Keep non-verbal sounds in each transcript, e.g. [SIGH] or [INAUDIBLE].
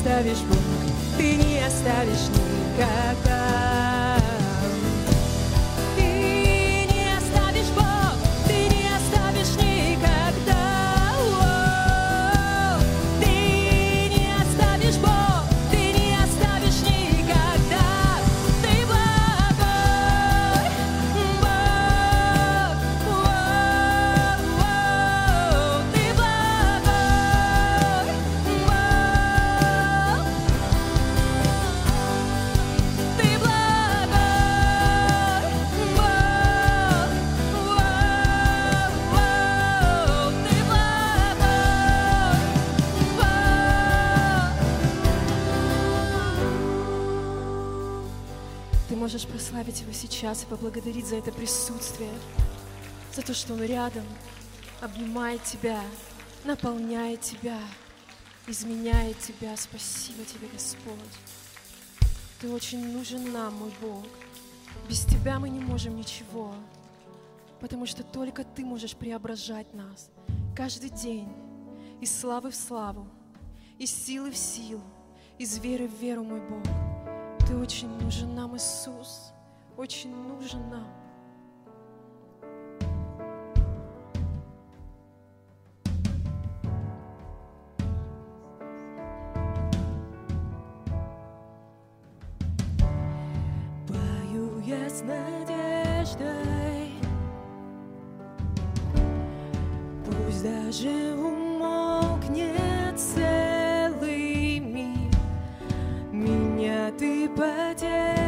оставишь, Бог, ты не оставишь никогда. Сейчас и поблагодарить за это присутствие, за то, что Он рядом, обнимает тебя, наполняет тебя, изменяет тебя. Спасибо тебе, Господь. Ты очень нужен нам, мой Бог. Без Тебя мы не можем ничего, потому что только Ты можешь преображать нас каждый день из славы в славу, из силы в силу, из веры в веру, мой Бог. Ты очень нужен нам, Иисус, очень нужен нам. Пою я с надеждой, пусть даже умолкнет целый мир, меня ты поддержишь.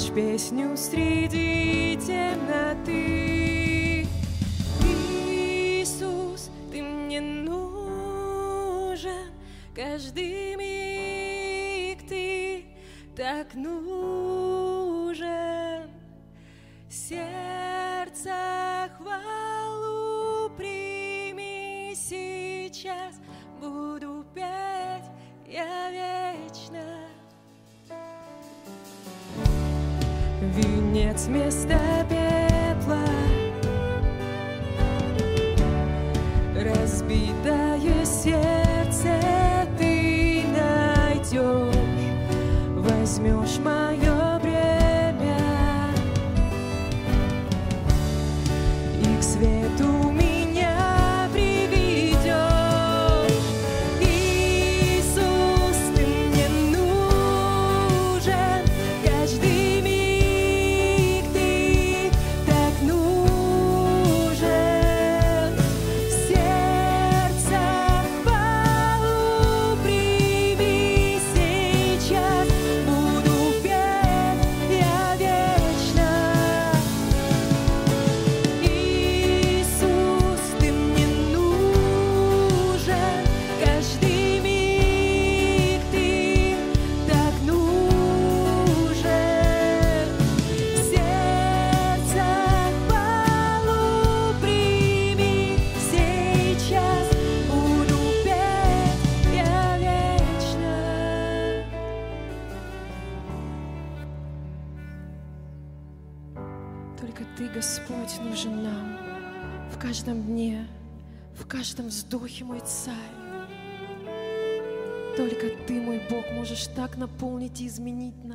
Дашь песню среди темноты. Иисус, ты мне нужен каждый миг, ты так нужен. Сердце хвалу прими сейчас, буду петь я вечно. Венец вместо пепла. Разбитое сердце ты найдешь. Возьмешь мое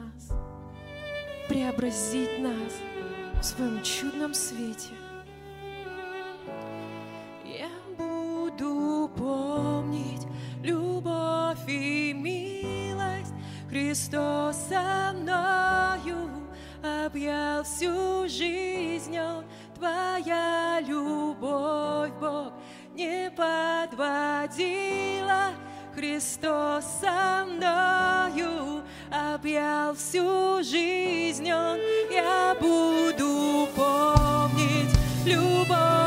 нас, преобразить нас в своем чудном свете. Я буду помнить любовь и милость Христос со мною объял всю жизнь. Твоя любовь, Бог, не подводила. Христос со мною объял всю жизнь Он. Я буду помнить любовь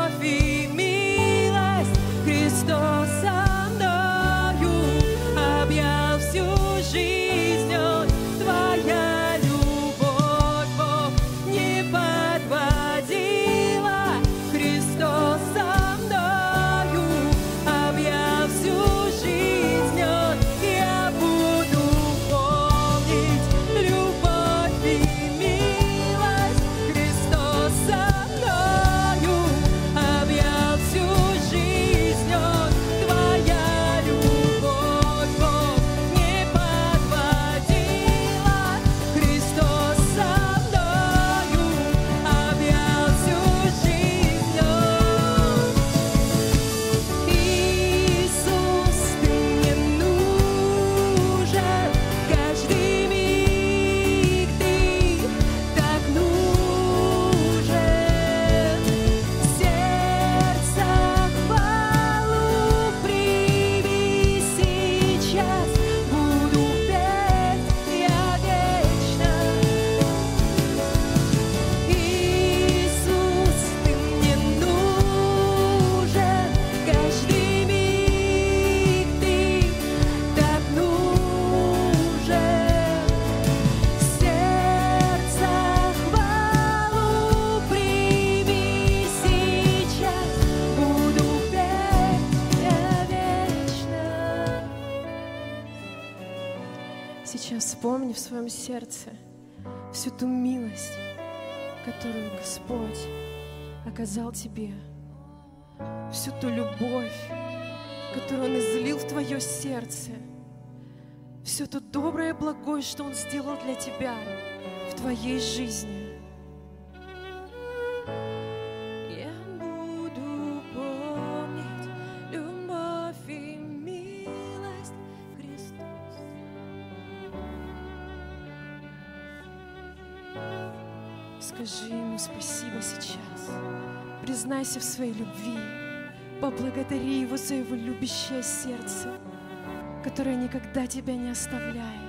вспомни в своем сердце всю ту милость, которую Господь оказал тебе, всю ту любовь, которую Он излил в твое сердце, все то доброе и благое, что Он сделал для тебя в твоей жизни. Скажи Ему спасибо сейчас. Признайся в своей любви. Поблагодари Его за Его любящее сердце, которое никогда тебя не оставляет.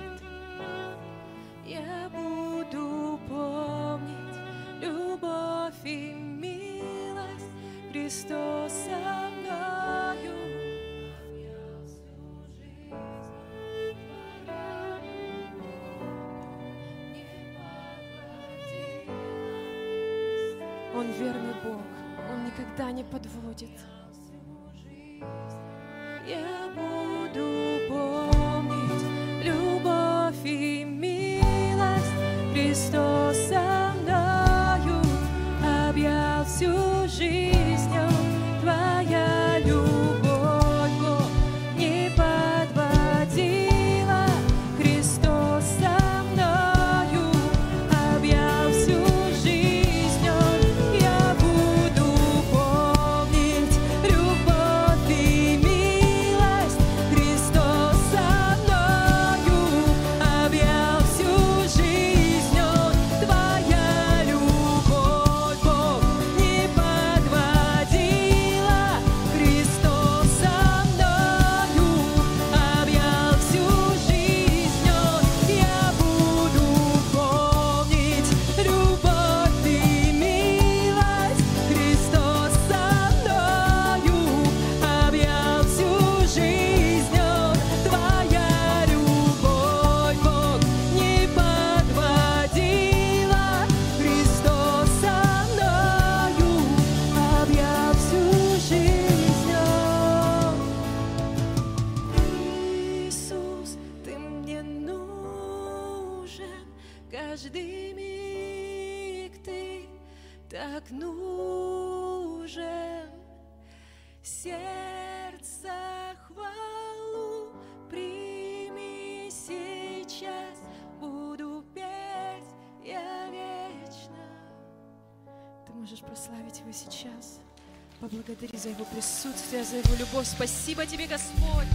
Присутствие, за Его любовь. Спасибо Тебе, Господь.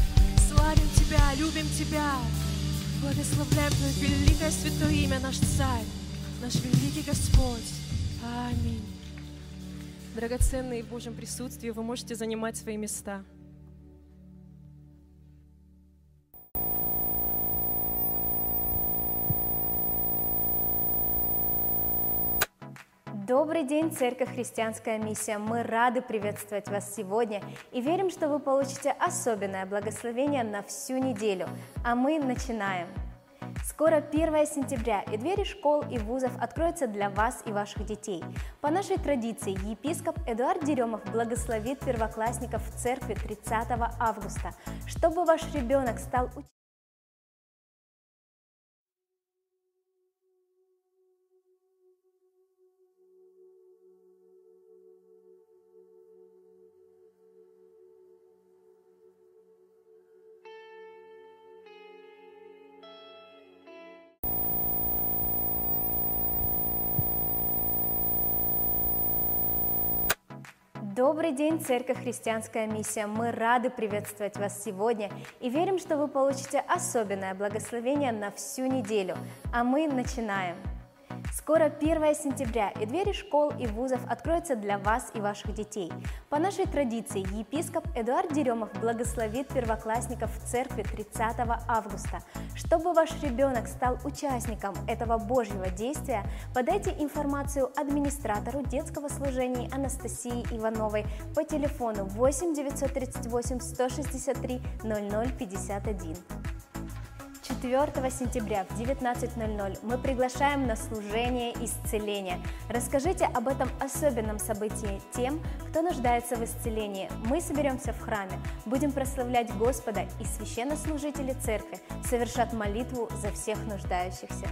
Славим Тебя, любим Тебя. Благословляем Твое великое святое имя, наш Царь, наш великий Господь. Аминь. Драгоценные в Божьем присутствии, вы можете занимать свои места. День, Церковь Христианская Миссия. Мы рады приветствовать вас сегодня и верим, что вы получите особенное благословение на всю неделю. А мы начинаем. Скоро 1 сентября, и двери школ и вузов откроются для вас и ваших детей. По нашей традиции епископ Эдуард Деремов благословит первоклассников в церкви 30 августа, чтобы ваш ребенок стал учеником. Добрый день, Церковь Христианская Миссия. Мы рады приветствовать вас сегодня и верим, что вы получите особенное благословение на всю неделю. А мы начинаем. Скоро 1 сентября, и двери школ и вузов откроются для вас и ваших детей. По нашей традиции епископ Эдуард Деремов благословит первоклассников в церкви 30 августа. Чтобы ваш ребенок стал участником этого Божьего действия, подайте информацию администратору детского служения Анастасии Ивановой по телефону 8 938 163 0051. 4 сентября в 19.00 мы приглашаем на служение исцеления. Расскажите об этом особенном событии тем, кто нуждается в исцелении. Мы соберемся в храме, будем прославлять Господа, и священнослужители церкви совершат молитву за всех нуждающихся.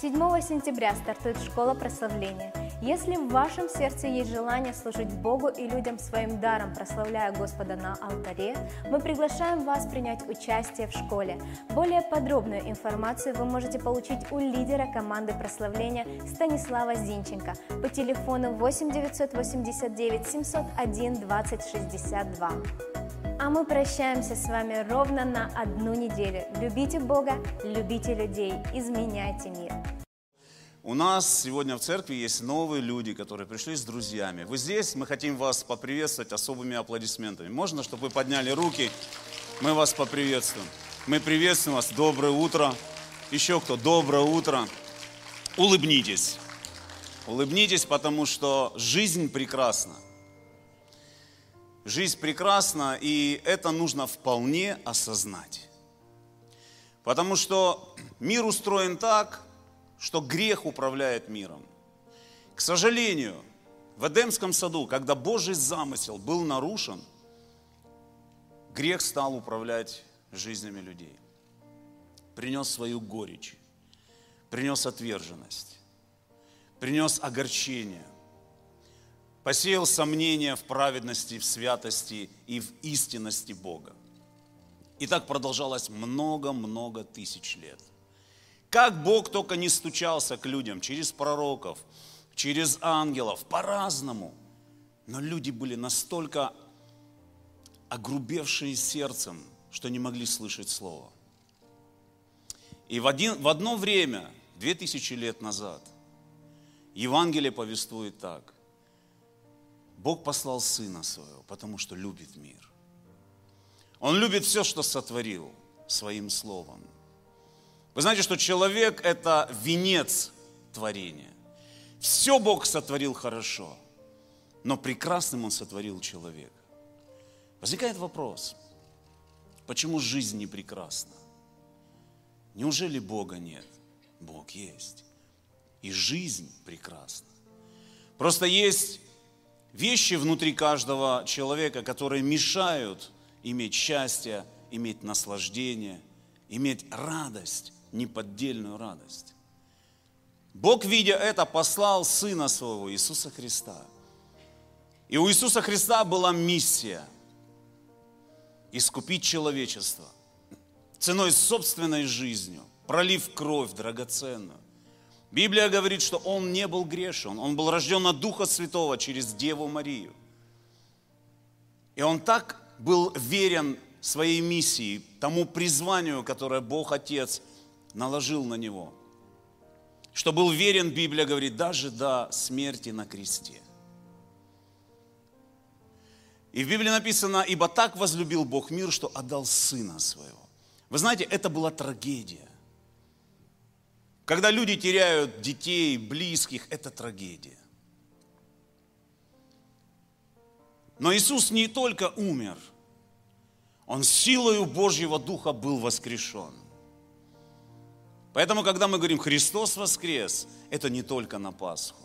7 сентября стартует школа прославления. Если в вашем сердце есть желание служить Богу и людям своим даром, прославляя Господа на алтаре, мы приглашаем вас принять участие в школе. Более подробную информацию вы можете получить у лидера команды прославления Станислава Зинченко по телефону 8 989 701 2062. А мы прощаемся с вами ровно на одну неделю. Любите Бога, любите людей, изменяйте мир. У нас сегодня в церкви есть новые люди, которые пришли с друзьями. Вы здесь, мы хотим вас поприветствовать особыми аплодисментами. Можно, чтобы вы подняли руки? Мы вас поприветствуем. Мы приветствуем вас. Доброе утро. Еще кто? Доброе утро. Улыбнитесь. Улыбнитесь, потому что жизнь прекрасна. Жизнь прекрасна, и это нужно вполне осознать. Потому что мир устроен так, что грех управляет миром. К сожалению, в Эдемском саду, когда Божий замысел был нарушен, грех стал управлять жизнями людей. Принес свою горечь, принес отверженность, принес огорчение – посеял сомнения в праведности, в святости и в истинности Бога. И так продолжалось много-много тысяч лет. Как Бог только не стучался к людям через пророков, через ангелов, по-разному. Но люди были настолько огрубевшие сердцем, что не могли слышать Слово. И в, один, в одно время, две тысячи лет назад, Евангелие повествует так. Бог послал Сына Своего, потому что любит мир. Он любит все, что сотворил своим Словом. Вы знаете, что человек – это венец творения. Все Бог сотворил хорошо, но прекрасным Он сотворил человека. Возникает вопрос, почему жизнь не прекрасна? Неужели Бога нет? Бог есть. И жизнь прекрасна. Просто есть вещи внутри каждого человека, которые мешают иметь счастье, иметь наслаждение, иметь радость, неподдельную радость. Бог, видя это, послал Сына Своего, Иисуса Христа. И у Иисуса Христа была миссия – искупить человечество ценой собственной жизнью, пролив кровь драгоценную. Библия говорит, что он не был грешен, он был рожден от Духа Святого через Деву Марию. И он так был верен своей миссии, тому призванию, которое Бог Отец наложил на него, что был верен, Библия говорит, даже до смерти на кресте. И в Библии написано, ибо так возлюбил Бог мир, что отдал Сына Своего. Вы знаете, это была трагедия. Когда люди теряют детей, близких, это трагедия. Но Иисус не только умер, Он силою Божьего Духа был воскрешен. Поэтому, когда мы говорим «Христос воскрес», это не только на Пасху.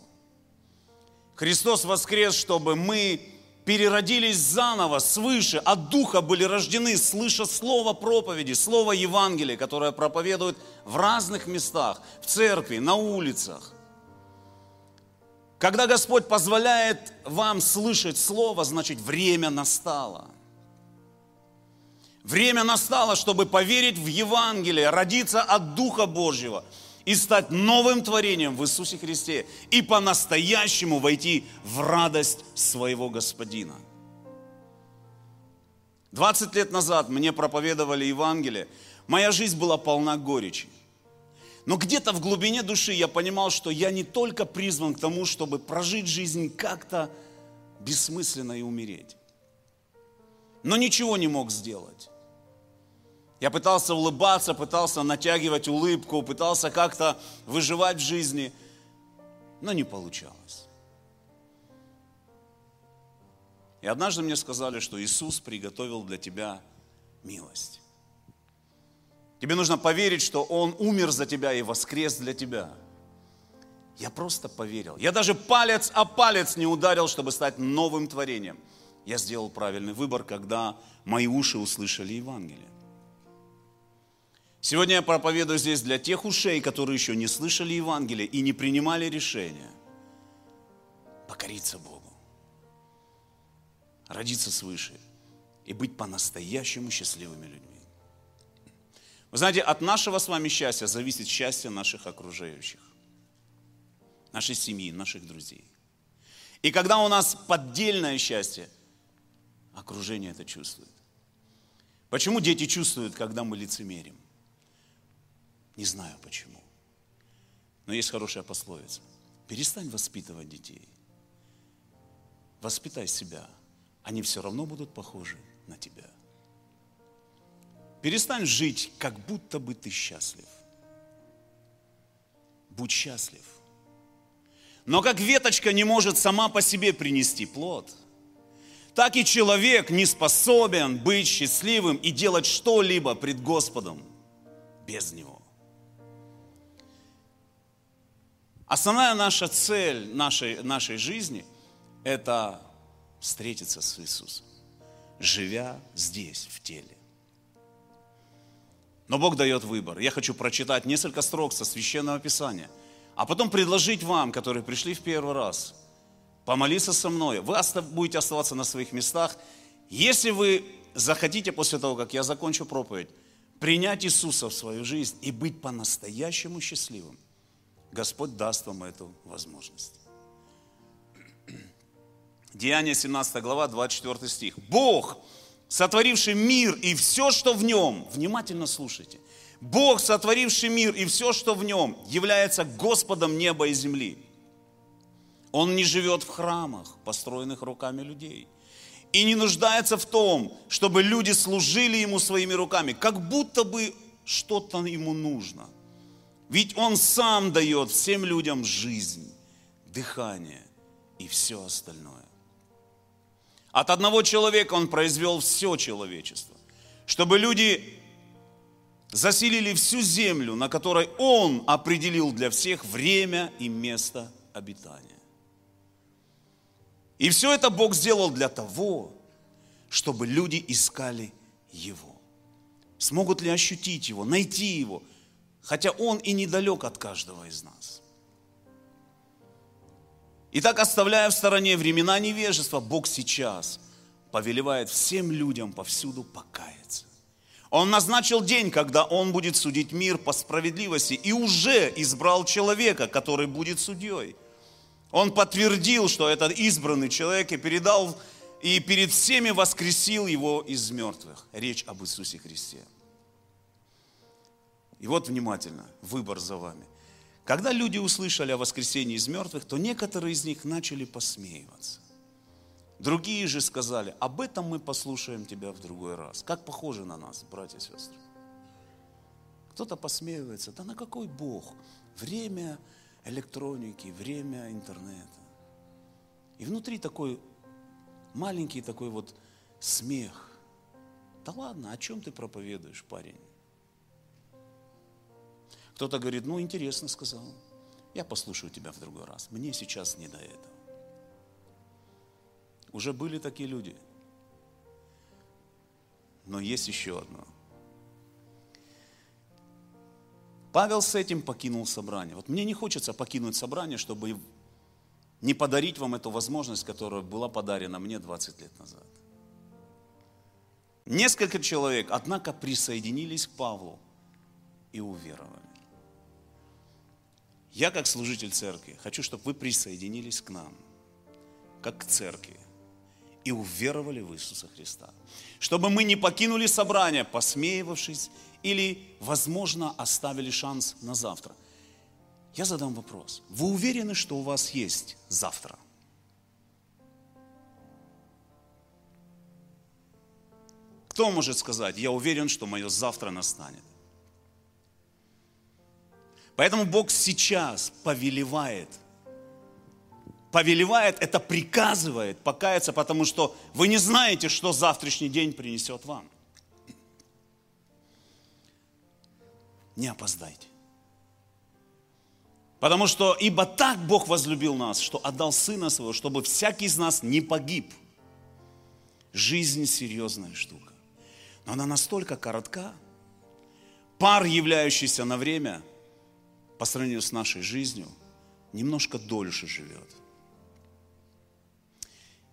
Христос воскрес, чтобы мы переродились заново, свыше, от Духа были рождены, слыша Слово проповеди, Слово Евангелия, которое проповедует в разных местах, в церкви, на улицах. Когда Господь позволяет вам слышать Слово, значит время настало. Время настало, чтобы поверить в Евангелие, родиться от Духа Божьего – и стать новым творением в Иисусе Христе и по-настоящему войти в радость своего Господина. 20 лет назад мне проповедовали Евангелие, моя жизнь была полна горечи. Но где-то в глубине души я понимал, что я не только призван к тому, чтобы прожить жизнь как-то бессмысленно и умереть. Но ничего не мог сделать. Я пытался улыбаться, пытался натягивать улыбку, пытался как-то выживать в жизни, но не получалось. И однажды мне сказали, что Иисус приготовил для тебя милость. Тебе нужно поверить, что Он умер за тебя и воскрес для тебя. Я просто поверил. Я даже палец о палец не ударил, чтобы стать новым творением. Я сделал правильный выбор, когда мои уши услышали Евангелие. Сегодня я проповедую здесь для тех ушей, которые еще не слышали Евангелие и не принимали решения покориться Богу, родиться свыше и быть по-настоящему счастливыми людьми. Вы знаете, от нашего с вами счастья зависит счастье наших окружающих, нашей семьи, наших друзей. И когда у нас поддельное счастье, окружение это чувствует. Почему дети чувствуют, когда мы лицемерим? Не знаю почему. Но есть хорошая пословица. Перестань воспитывать детей. Воспитай себя. Они все равно будут похожи на тебя. Перестань жить, как будто бы ты счастлив. Будь счастлив. Но как веточка не может сама по себе принести плод, так и человек не способен быть счастливым и делать что-либо пред Господом без Него. Основная наша цель нашей, нашей жизни – это встретиться с Иисусом, живя здесь, в теле. Но Бог дает выбор. Я хочу прочитать несколько строк со Священного Писания, а потом предложить вам, которые пришли в первый раз, помолиться со мной. Вы будете оставаться на своих местах. Если вы захотите после того, как я закончу проповедь, принять Иисуса в свою жизнь и быть по-настоящему счастливым – Господь даст вам эту возможность. Деяние 17 глава, 24 стих. Бог, сотворивший мир и все, что в нем, внимательно слушайте, Бог, сотворивший мир и все, что в нем, является Господом неба и земли. Он не живет в храмах, построенных руками людей. И не нуждается в том, чтобы люди служили Ему своими руками, как будто бы что-то Ему нужно – ведь Он сам дает всем людям жизнь, дыхание и все остальное. От одного человека Он произвел все человечество, чтобы люди заселили всю землю, на которой Он определил для всех время и место обитания. И все это Бог сделал для того, чтобы люди искали Его. Смогут ли ощутить Его, найти Его – хотя Он и недалек от каждого из нас. Итак, оставляя в стороне времена невежества, Бог сейчас повелевает всем людям повсюду покаяться. Он назначил день, когда Он будет судить мир по справедливости и уже избрал человека, который будет судьей. Он подтвердил, что этот избранный человек и передал и перед всеми воскресил его из мертвых. Речь об Иисусе Христе. И вот внимательно, выбор за вами. Когда люди услышали о воскресении из мертвых, то некоторые из них начали посмеиваться. Другие же сказали, об этом мы послушаем тебя в другой раз. Как похоже на нас, братья и сестры. Кто-то посмеивается, да на какой Бог? Время электроники, время интернета. И внутри такой маленький такой вот смех. Да ладно, о чем ты проповедуешь, парень? Кто-то говорит, ну интересно сказал, я послушаю тебя в другой раз, мне сейчас не до этого. Уже были такие люди. Но есть еще одно. Павел с этим покинул собрание. Вот мне не хочется покинуть собрание, чтобы не подарить вам эту возможность, которая была подарена мне 20 лет назад. Несколько человек, однако, присоединились к Павлу и уверовали. Я, как служитель церкви, хочу, чтобы вы присоединились к нам, как к церкви, и уверовали в Иисуса Христа. Чтобы мы не покинули собрание, посмеивавшись, или, возможно, оставили шанс на завтра. Я задам вопрос. Вы уверены, что у вас есть завтра? Кто может сказать, я уверен, что мое завтра настанет? Поэтому Бог сейчас повелевает. Повелевает, это приказывает покаяться, потому что вы не знаете, что завтрашний день принесет вам. не опоздайте. Потому что, ибо так Бог возлюбил нас, что отдал Сына Своего, чтобы всякий из нас не погиб. Жизнь серьезная штука. Но она настолько коротка. Пар, являющийся на время, по сравнению с нашей жизнью, немножко дольше живет.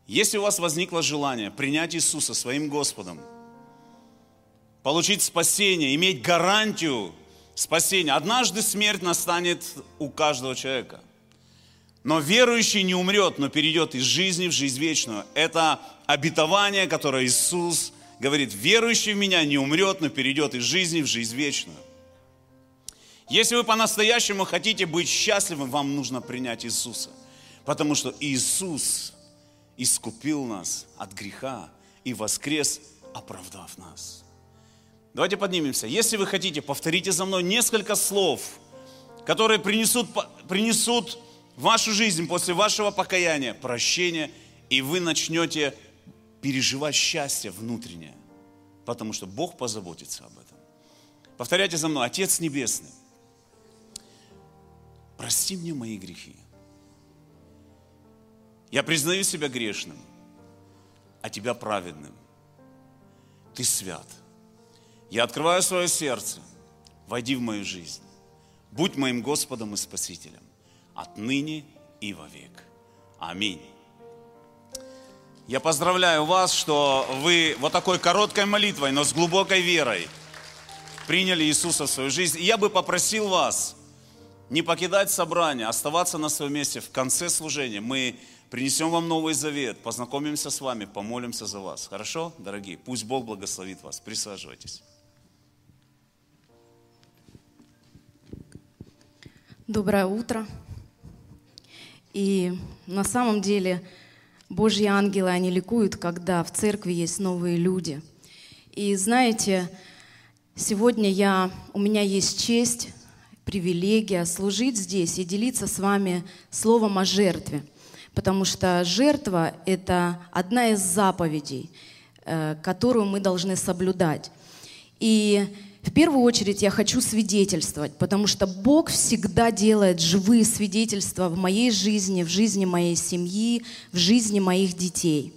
Если у вас возникло желание принять Иисуса своим Господом, получить спасение, иметь гарантию спасения. Однажды смерть настанет у каждого человека. Но верующий не умрет, но перейдет из жизни в жизнь вечную. Это обетование, которое Иисус говорит, верующий в меня не умрет, но перейдет из жизни в жизнь вечную. Если вы по-настоящему хотите быть счастливым, вам нужно принять Иисуса. Потому что Иисус искупил нас от греха и воскрес, оправдав нас. Давайте поднимемся. Если вы хотите, повторите за мной несколько слов, которые принесут, принесут вашу жизнь после вашего покаяния прощение, и вы начнете переживать счастье внутреннее, потому что Бог позаботится об этом. Повторяйте за мной. Отец Небесный, прости мне мои грехи. Я признаю себя грешным, а Тебя праведным. Ты свят. Я открываю свое сердце. Войди в мою жизнь. Будь моим Господом и Спасителем. Отныне и вовек. Аминь. Я поздравляю вас, что вы вот такой короткой молитвой, но с глубокой верой приняли Иисуса в свою жизнь. И я бы попросил вас не покидать собрание, оставаться на своем месте в конце служения. Мы принесем вам Новый Завет, познакомимся с вами, помолимся за вас. Хорошо, дорогие? Пусть Бог благословит вас. Присаживайтесь. Доброе утро. И на самом деле Божьи ангелы, они ликуют, когда в церкви есть новые люди. И знаете, сегодня я, у меня есть честь, привилегия служить здесь и делиться с вами словом о жертве. Потому что жертва – это одна из заповедей, э, которую мы должны соблюдать. И в первую очередь я хочу свидетельствовать, потому что Бог всегда делает живые свидетельства в моей жизни, в жизни моей семьи, в жизни моих детей.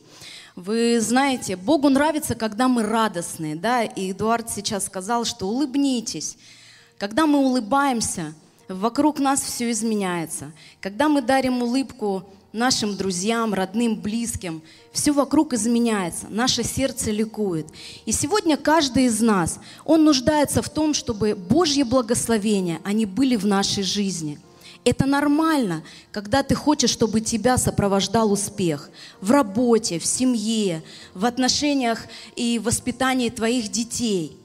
Вы знаете, Богу нравится, когда мы радостные, да, и Эдуард сейчас сказал, что улыбнитесь. Когда мы улыбаемся, вокруг нас все изменяется. Когда мы дарим улыбку нашим друзьям, родным, близким. Все вокруг изменяется, наше сердце ликует. И сегодня каждый из нас, он нуждается в том, чтобы Божьи благословения, они были в нашей жизни. Это нормально, когда ты хочешь, чтобы тебя сопровождал успех в работе, в семье, в отношениях и воспитании твоих детей.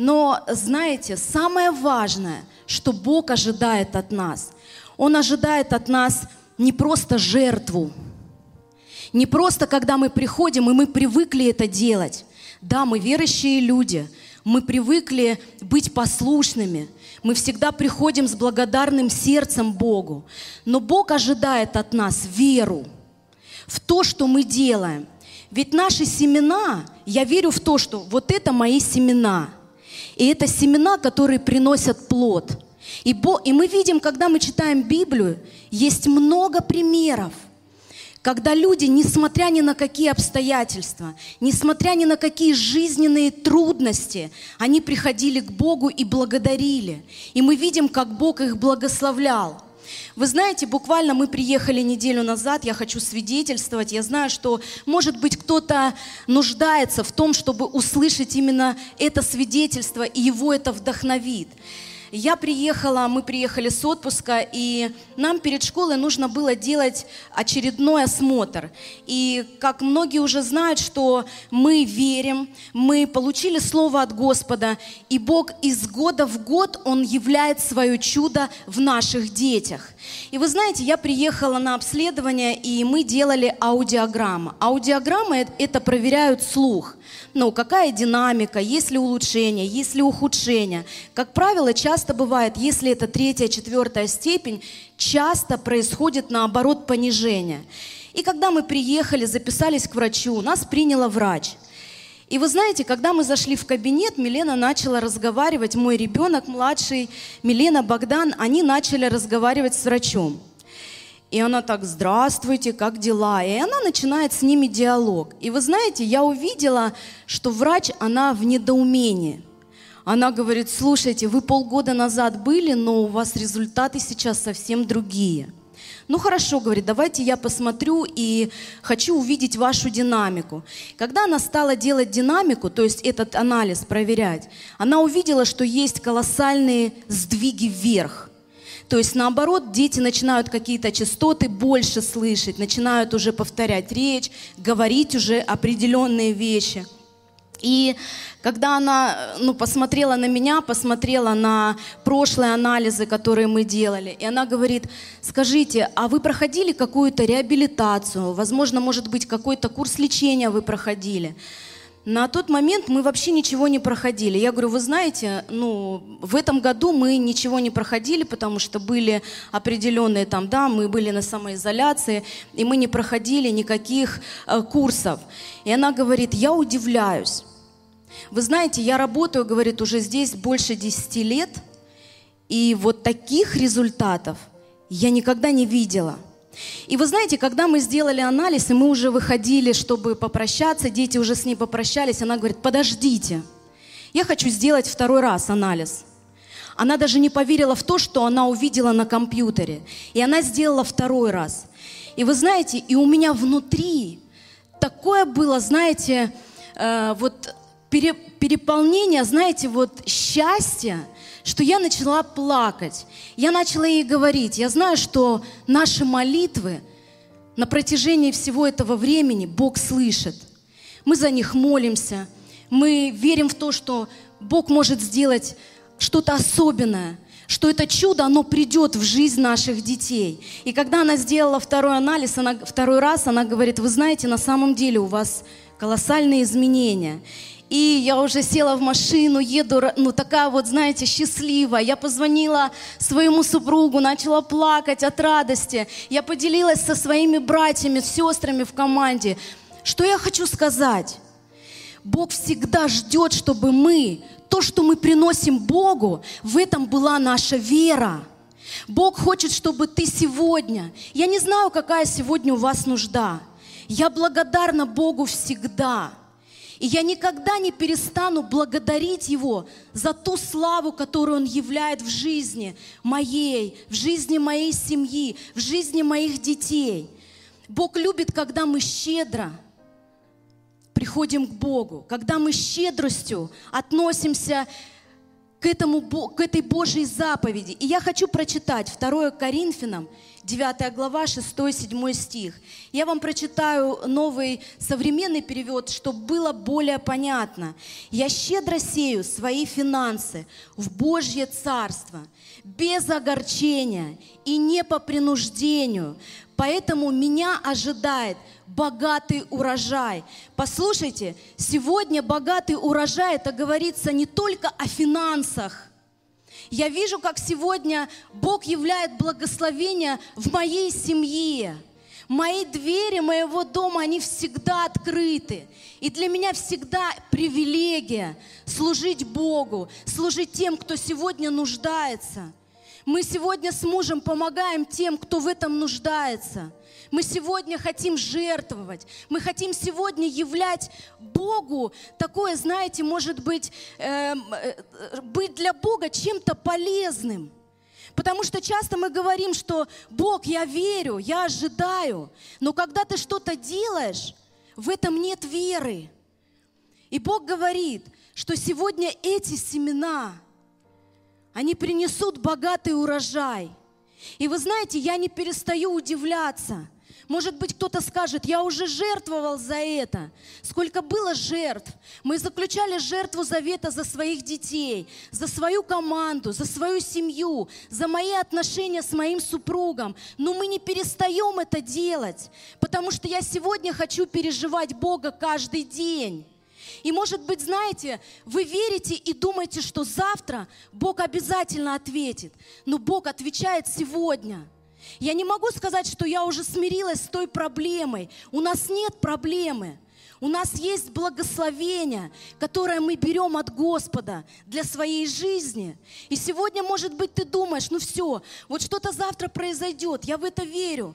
Но знаете, самое важное, что Бог ожидает от нас, Он ожидает от нас – не просто жертву, не просто когда мы приходим, и мы привыкли это делать. Да, мы верующие люди, мы привыкли быть послушными, мы всегда приходим с благодарным сердцем Богу. Но Бог ожидает от нас веру в то, что мы делаем. Ведь наши семена, я верю в то, что вот это мои семена. И это семена, которые приносят плод – и, Бо, и мы видим, когда мы читаем Библию, есть много примеров, когда люди, несмотря ни на какие обстоятельства, несмотря ни на какие жизненные трудности, они приходили к Богу и благодарили. И мы видим, как Бог их благословлял. Вы знаете, буквально мы приехали неделю назад, я хочу свидетельствовать, я знаю, что, может быть, кто-то нуждается в том, чтобы услышать именно это свидетельство, и его это вдохновит. Я приехала, мы приехали с отпуска, и нам перед школой нужно было делать очередной осмотр. И как многие уже знают, что мы верим, мы получили слово от Господа, и Бог из года в год, Он являет свое чудо в наших детях. И вы знаете, я приехала на обследование, и мы делали аудиограммы. Аудиограммы – это проверяют слух ну, какая динамика, есть ли улучшение, есть ли ухудшение. Как правило, часто бывает, если это третья, четвертая степень, часто происходит наоборот понижение. И когда мы приехали, записались к врачу, нас приняла врач. И вы знаете, когда мы зашли в кабинет, Милена начала разговаривать, мой ребенок младший, Милена, Богдан, они начали разговаривать с врачом. И она так, здравствуйте, как дела? И она начинает с ними диалог. И вы знаете, я увидела, что врач, она в недоумении. Она говорит, слушайте, вы полгода назад были, но у вас результаты сейчас совсем другие. Ну хорошо, говорит, давайте я посмотрю и хочу увидеть вашу динамику. Когда она стала делать динамику, то есть этот анализ проверять, она увидела, что есть колоссальные сдвиги вверх. То есть наоборот, дети начинают какие-то частоты больше слышать, начинают уже повторять речь, говорить уже определенные вещи – и когда она ну, посмотрела на меня, посмотрела на прошлые анализы, которые мы делали, и она говорит, скажите, а вы проходили какую-то реабилитацию, возможно, может быть, какой-то курс лечения вы проходили? На тот момент мы вообще ничего не проходили. Я говорю, вы знаете, ну, в этом году мы ничего не проходили, потому что были определенные там, да, мы были на самоизоляции, и мы не проходили никаких э, курсов. И она говорит, я удивляюсь. Вы знаете, я работаю, говорит, уже здесь больше 10 лет, и вот таких результатов я никогда не видела. И вы знаете, когда мы сделали анализ, и мы уже выходили, чтобы попрощаться, дети уже с ней попрощались, она говорит, подождите, я хочу сделать второй раз анализ. Она даже не поверила в то, что она увидела на компьютере. И она сделала второй раз. И вы знаете, и у меня внутри такое было, знаете, э, вот пере, переполнение, знаете, вот счастья, что я начала плакать. Я начала ей говорить, я знаю, что наши молитвы на протяжении всего этого времени Бог слышит. Мы за них молимся, мы верим в то, что Бог может сделать что-то особенное, что это чудо, оно придет в жизнь наших детей. И когда она сделала второй анализ, она, второй раз, она говорит, вы знаете, на самом деле у вас колоссальные изменения. И я уже села в машину, еду, ну такая вот, знаете, счастливая. Я позвонила своему супругу, начала плакать от радости. Я поделилась со своими братьями, сестрами в команде. Что я хочу сказать? Бог всегда ждет, чтобы мы, то, что мы приносим Богу, в этом была наша вера. Бог хочет, чтобы ты сегодня, я не знаю, какая сегодня у вас нужда, я благодарна Богу всегда – и я никогда не перестану благодарить Его за ту славу, которую Он являет в жизни моей, в жизни моей семьи, в жизни моих детей. Бог любит, когда мы щедро приходим к Богу, когда мы щедростью относимся к, этому, к этой Божьей заповеди. И я хочу прочитать 2 Коринфянам, 9 глава, 6-7 стих. Я вам прочитаю новый современный перевод, чтобы было более понятно. «Я щедро сею свои финансы в Божье Царство, без огорчения и не по принуждению, поэтому меня ожидает богатый урожай. Послушайте, сегодня богатый урожай, это говорится не только о финансах, я вижу, как сегодня Бог являет благословение в моей семье. Мои двери моего дома, они всегда открыты. И для меня всегда привилегия служить Богу, служить тем, кто сегодня нуждается. Мы сегодня с мужем помогаем тем, кто в этом нуждается. Мы сегодня хотим жертвовать. Мы хотим сегодня являть Богу такое, знаете, может быть, э, э, быть для Бога чем-то полезным. Потому что часто мы говорим, что Бог, я верю, я ожидаю. Но когда ты что-то делаешь, в этом нет веры. И Бог говорит, что сегодня эти семена, они принесут богатый урожай. И вы знаете, я не перестаю удивляться – может быть, кто-то скажет, я уже жертвовал за это. Сколько было жертв. Мы заключали жертву завета за своих детей, за свою команду, за свою семью, за мои отношения с моим супругом. Но мы не перестаем это делать, потому что я сегодня хочу переживать Бога каждый день. И может быть, знаете, вы верите и думаете, что завтра Бог обязательно ответит. Но Бог отвечает сегодня – я не могу сказать, что я уже смирилась с той проблемой. У нас нет проблемы. У нас есть благословение, которое мы берем от Господа для своей жизни. И сегодня, может быть, ты думаешь, ну все, вот что-то завтра произойдет, я в это верю.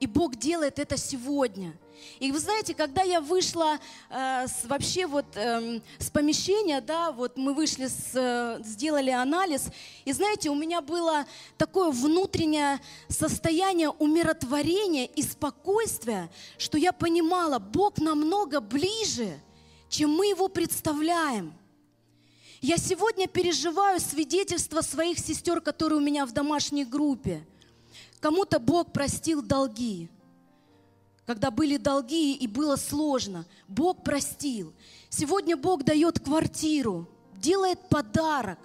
И Бог делает это сегодня – и вы знаете, когда я вышла э, с, вообще вот э, с помещения, да, вот мы вышли, с, э, сделали анализ, и знаете, у меня было такое внутреннее состояние умиротворения и спокойствия, что я понимала, Бог намного ближе, чем мы его представляем. Я сегодня переживаю свидетельства своих сестер, которые у меня в домашней группе. Кому-то Бог простил долги, когда были долги и было сложно. Бог простил. Сегодня Бог дает квартиру, делает подарок.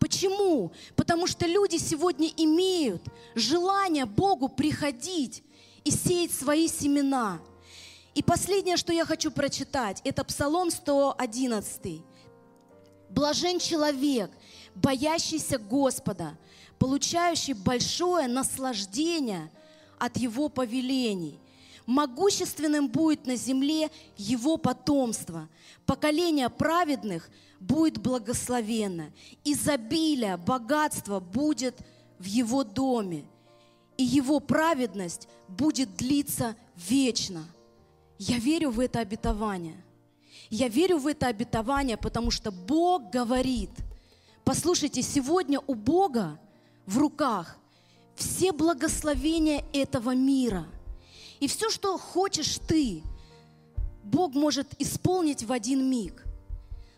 Почему? Потому что люди сегодня имеют желание Богу приходить и сеять свои семена. И последнее, что я хочу прочитать, это Псалом 111. Блажен человек, боящийся Господа, получающий большое наслаждение от Его повелений – Могущественным будет на земле его потомство. Поколение праведных будет благословенно. Изобилие, богатство будет в его доме. И его праведность будет длиться вечно. Я верю в это обетование. Я верю в это обетование, потому что Бог говорит. Послушайте, сегодня у Бога в руках все благословения этого мира – и все, что хочешь ты, Бог может исполнить в один миг.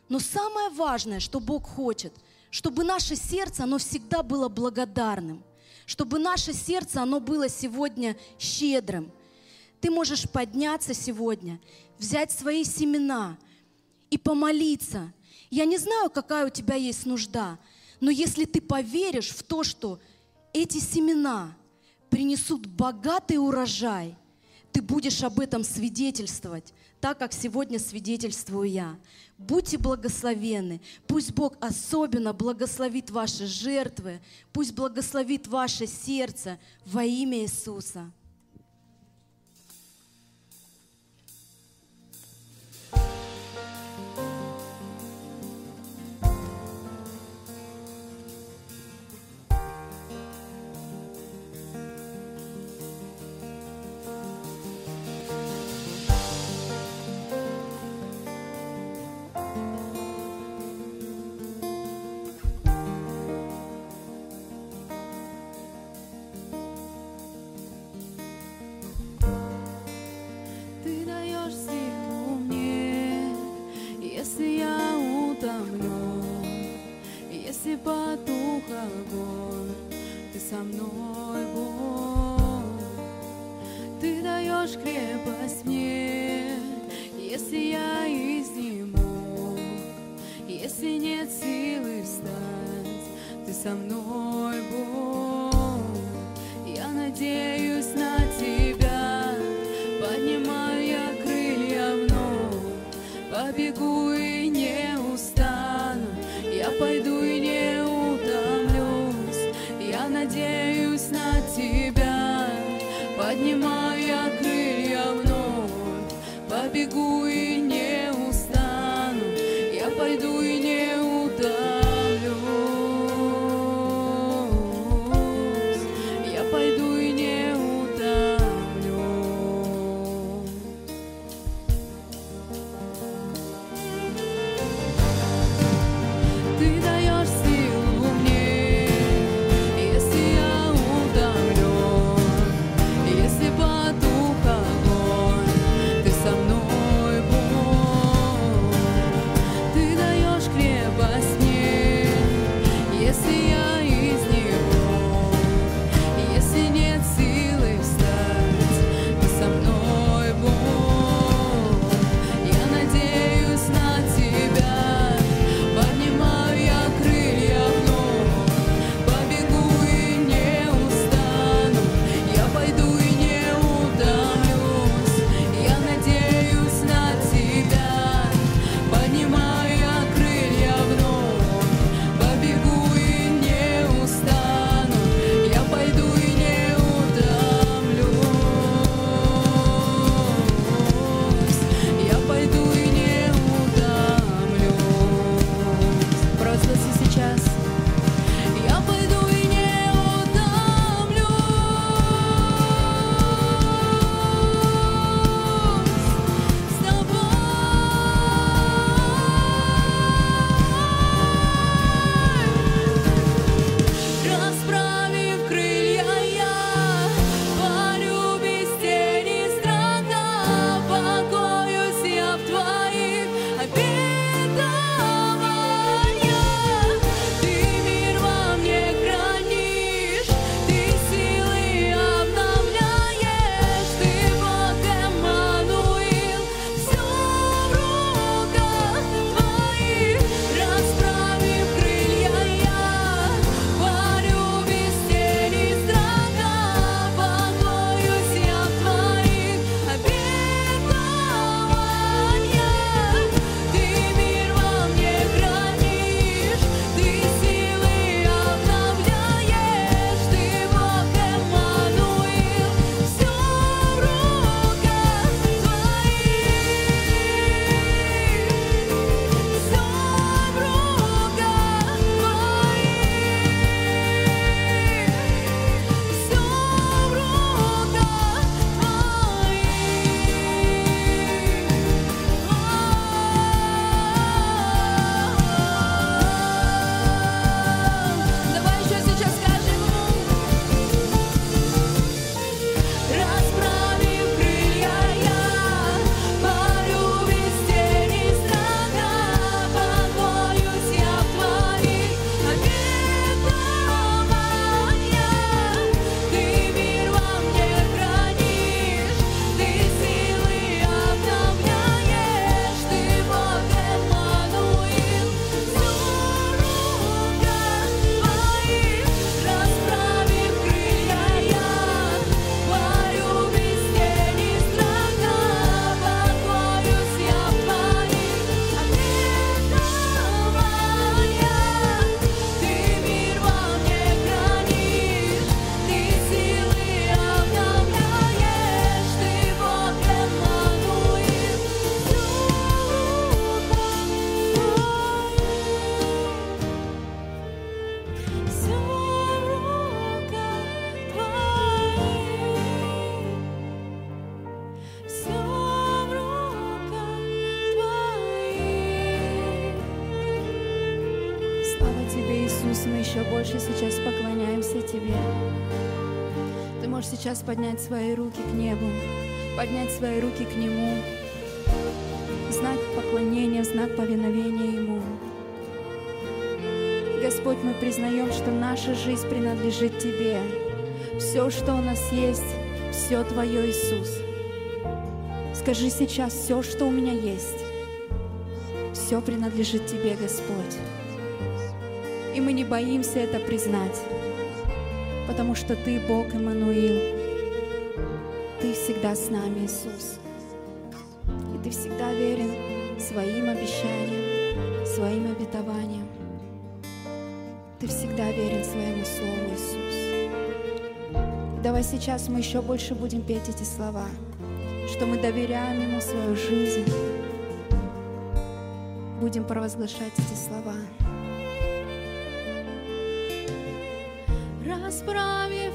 Но самое важное, что Бог хочет, чтобы наше сердце, оно всегда было благодарным, чтобы наше сердце, оно было сегодня щедрым. Ты можешь подняться сегодня, взять свои семена и помолиться. Я не знаю, какая у тебя есть нужда, но если ты поверишь в то, что эти семена принесут богатый урожай – ты будешь об этом свидетельствовать, так как сегодня свидетельствую я. Будьте благословенны. Пусть Бог особенно благословит ваши жертвы, пусть благословит ваше сердце во имя Иисуса. Сейчас поднять свои руки к небу, поднять свои руки к Нему. Знак поклонения, знак повиновения Ему. Господь, мы признаем, что наша жизнь принадлежит Тебе. Все, что у нас есть, все Твое, Иисус. Скажи сейчас, все, что у меня есть, все принадлежит Тебе, Господь. И мы не боимся это признать, потому что Ты Бог Иммануил. Всегда с нами, Иисус. И Ты всегда верен своим обещаниям, своим обетованиям. Ты всегда верен своему Слову, Иисус. И давай сейчас мы еще больше будем петь эти слова, что мы доверяем Ему свою жизнь. Будем провозглашать эти слова. Расправив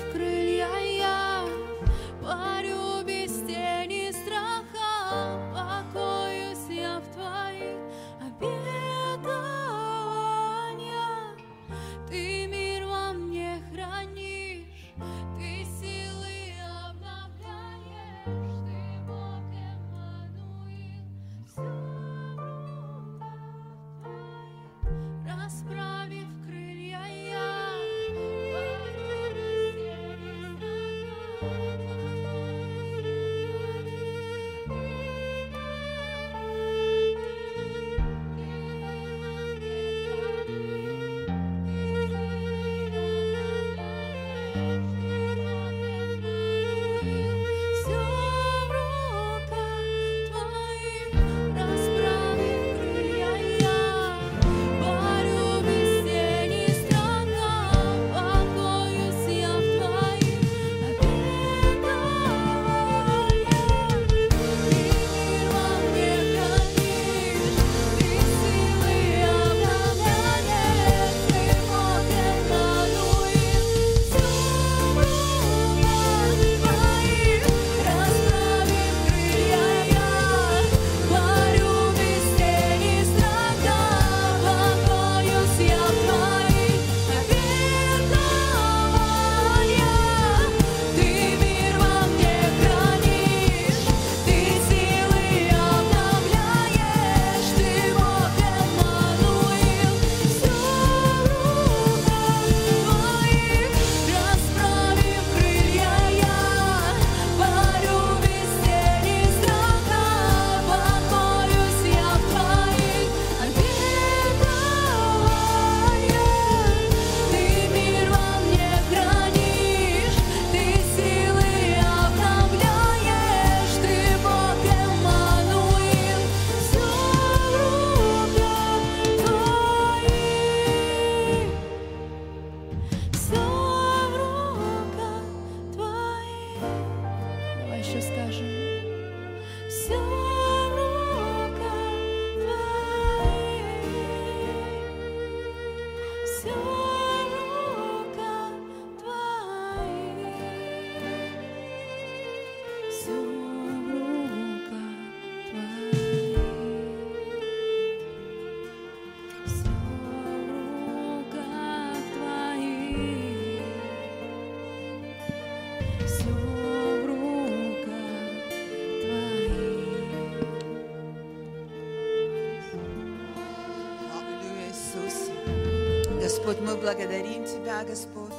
благодарим Тебя, Господь,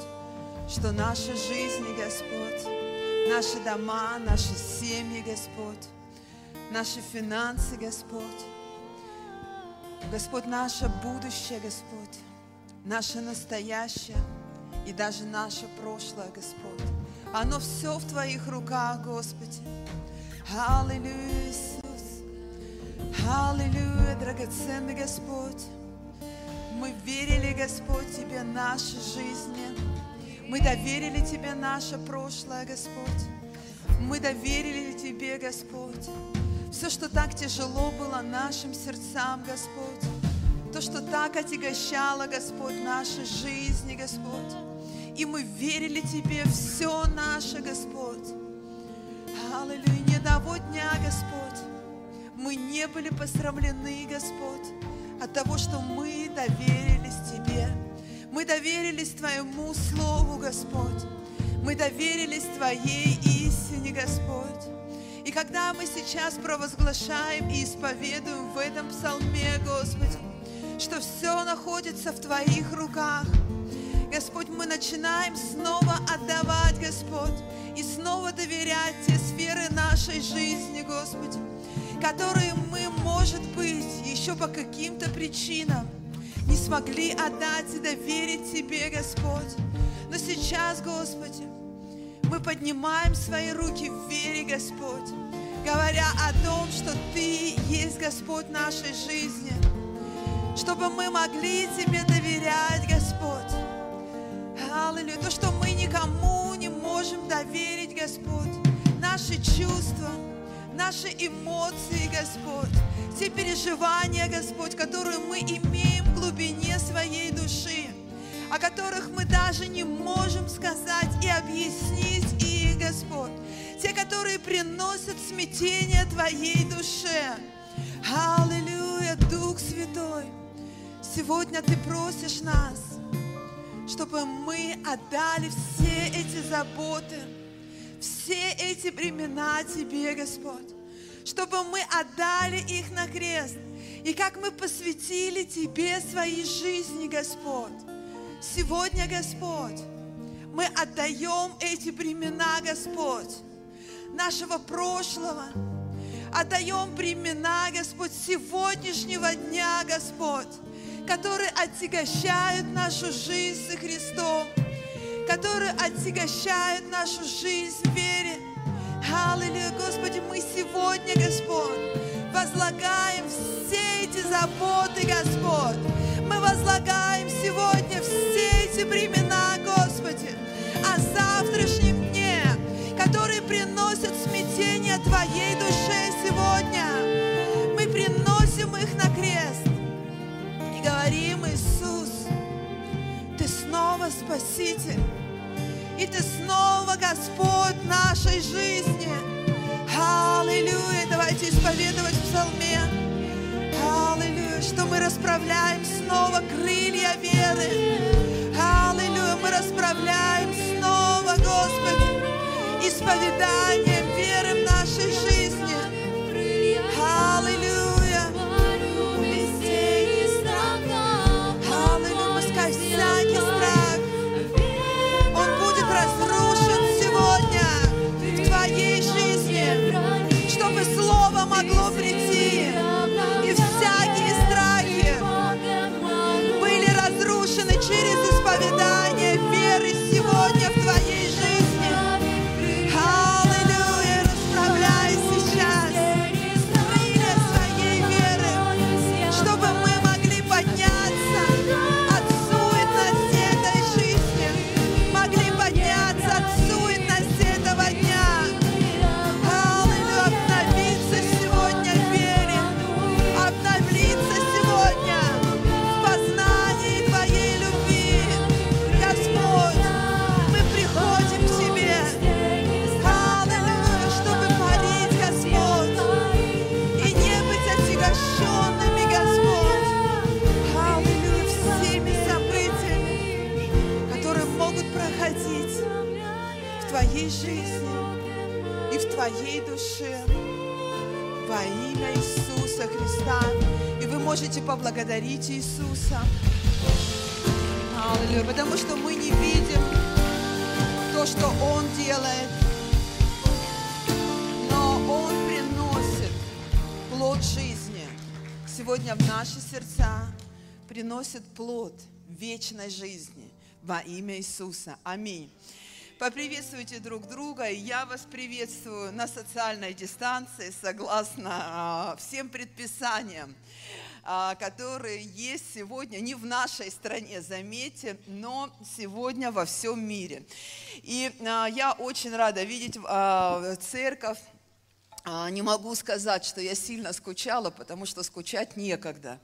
что наши жизни, Господь, наши дома, наши семьи, Господь, наши финансы, Господь, Господь, наше будущее, Господь, наше настоящее и даже наше прошлое, Господь. Оно все в Твоих руках, Господи. Аллилуйя, Иисус. Аллилуйя, драгоценный Господь. Мы верили, Господь, Тебе наши жизни. Мы доверили Тебе наше прошлое, Господь. Мы доверили Тебе, Господь. Все, что так тяжело было нашим сердцам, Господь. То, что так отягощало, Господь, наши жизни, Господь. И мы верили Тебе все наше, Господь. Аллилуйя, ни одного дня, Господь, мы не были посрамлены, Господь, от того, что мы доверились Тебе. Мы доверились Твоему Слову, Господь. Мы доверились Твоей истине, Господь. И когда мы сейчас провозглашаем и исповедуем в этом псалме, Господи, что все находится в Твоих руках, Господь, мы начинаем снова отдавать, Господь, и снова доверять те сферы нашей жизни, Господи, которые мы, может быть, еще по каким-то причинам не смогли отдать и доверить Тебе, Господь. Но сейчас, Господи, мы поднимаем свои руки в вере, Господь, говоря о том, что Ты есть Господь нашей жизни, чтобы мы могли Тебе доверять, Господь. Аллилуйя. То, что мы никому не можем доверить, Господь. Наши чувства, наши эмоции, Господь. Те переживания, Господь, которые мы имеем в глубине своей души, о которых мы даже не можем сказать и объяснить их, Господь. Те, которые приносят смятение Твоей душе. Аллилуйя, Дух Святой. Сегодня Ты просишь нас – чтобы мы отдали все эти заботы, все эти времена Тебе, Господь, чтобы мы отдали их на крест, и как мы посвятили Тебе свои жизни, Господь. Сегодня, Господь, мы отдаем эти времена, Господь, нашего прошлого, отдаем времена, Господь, сегодняшнего дня, Господь, которые отягощают нашу жизнь со Христом, которые отягощают нашу жизнь в вере. Аллилуйя, Господи, мы сегодня, Господь, возлагаем все эти заботы, Господь. Мы возлагаем сегодня все эти времена, Господи, о завтрашнем дне, которые приносят смятение Твоей душе сегодня. Мы приносим их на крест и говорим, Иисус, Ты снова Спаситель, и Ты снова Господь нашей жизни. Аллилуйя! Давайте исповедовать в псалме. Аллилуйя! Что мы расправляем снова крылья веры. Аллилуйя! Мы расправляем снова, Господи, исповеданием веры в нашей жизни. Плод вечной жизни во имя Иисуса. Аминь. Поприветствуйте друг друга, я вас приветствую на социальной дистанции, согласно а, всем предписаниям, а, которые есть сегодня, не в нашей стране, заметьте, но сегодня во всем мире. И а, я очень рада видеть церковь, Не могу сказать, что я сильно скучала, потому что скучать некогда.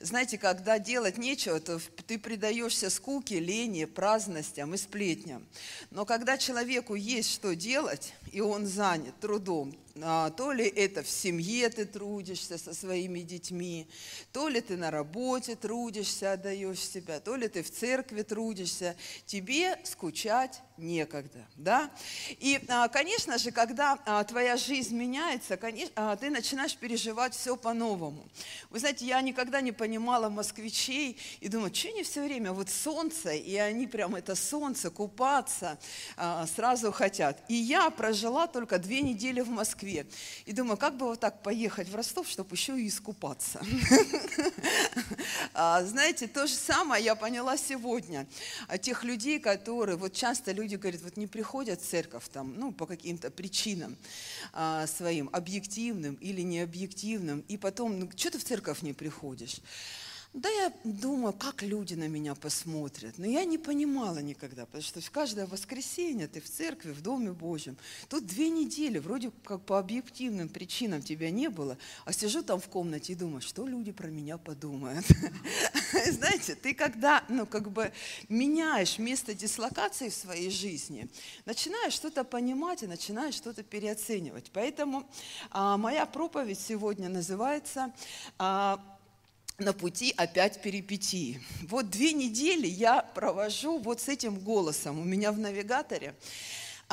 Знаете, когда делать нечего, то ты предаешься скуке, лени, праздностям и сплетням. Но когда человеку есть что делать, и он занят трудом, А, То ли это в семье ты трудишься со своими детьми, то ли ты на работе трудишься, отдаешь себя, то ли ты в церкви трудишься. Тебе скучать некогда, да? И, а, конечно же, когда а, твоя жизнь меняется, а, ты начинаешь переживать все по-новому. Вы знаете, я никогда не понимала москвичей и думаю, что они все время, вот солнце, и они прям это солнце, купаться сразу хотят. И я прожила только две недели в Москве. И думаю, как бы вот так поехать в Ростов, чтобы еще и искупаться. [LAUGHS] Знаете, то же самое я поняла сегодня. От тех людей, которые, вот часто люди говорят, вот не приходят в церковь там, ну, по каким-то причинам а, своим, объективным или необъективным, и потом, ну, что ты в церковь не приходишь? Да я думаю, как люди на меня посмотрят. Но я не понимала никогда, потому что каждое воскресенье ты в церкви, в Доме Божьем. Тут две недели, вроде как по объективным причинам тебя не было, а сижу там в комнате и думаю, что люди про меня подумают. [LAUGHS] Знаете, ты когда, ну, как бы меняешь место дислокации в своей жизни, начинаешь что-то понимать и начинаешь что-то переоценивать. Поэтому а, моя проповедь сегодня называется а, на пути опять перипетии. Вот две недели я провожу вот с этим голосом у меня в навигаторе.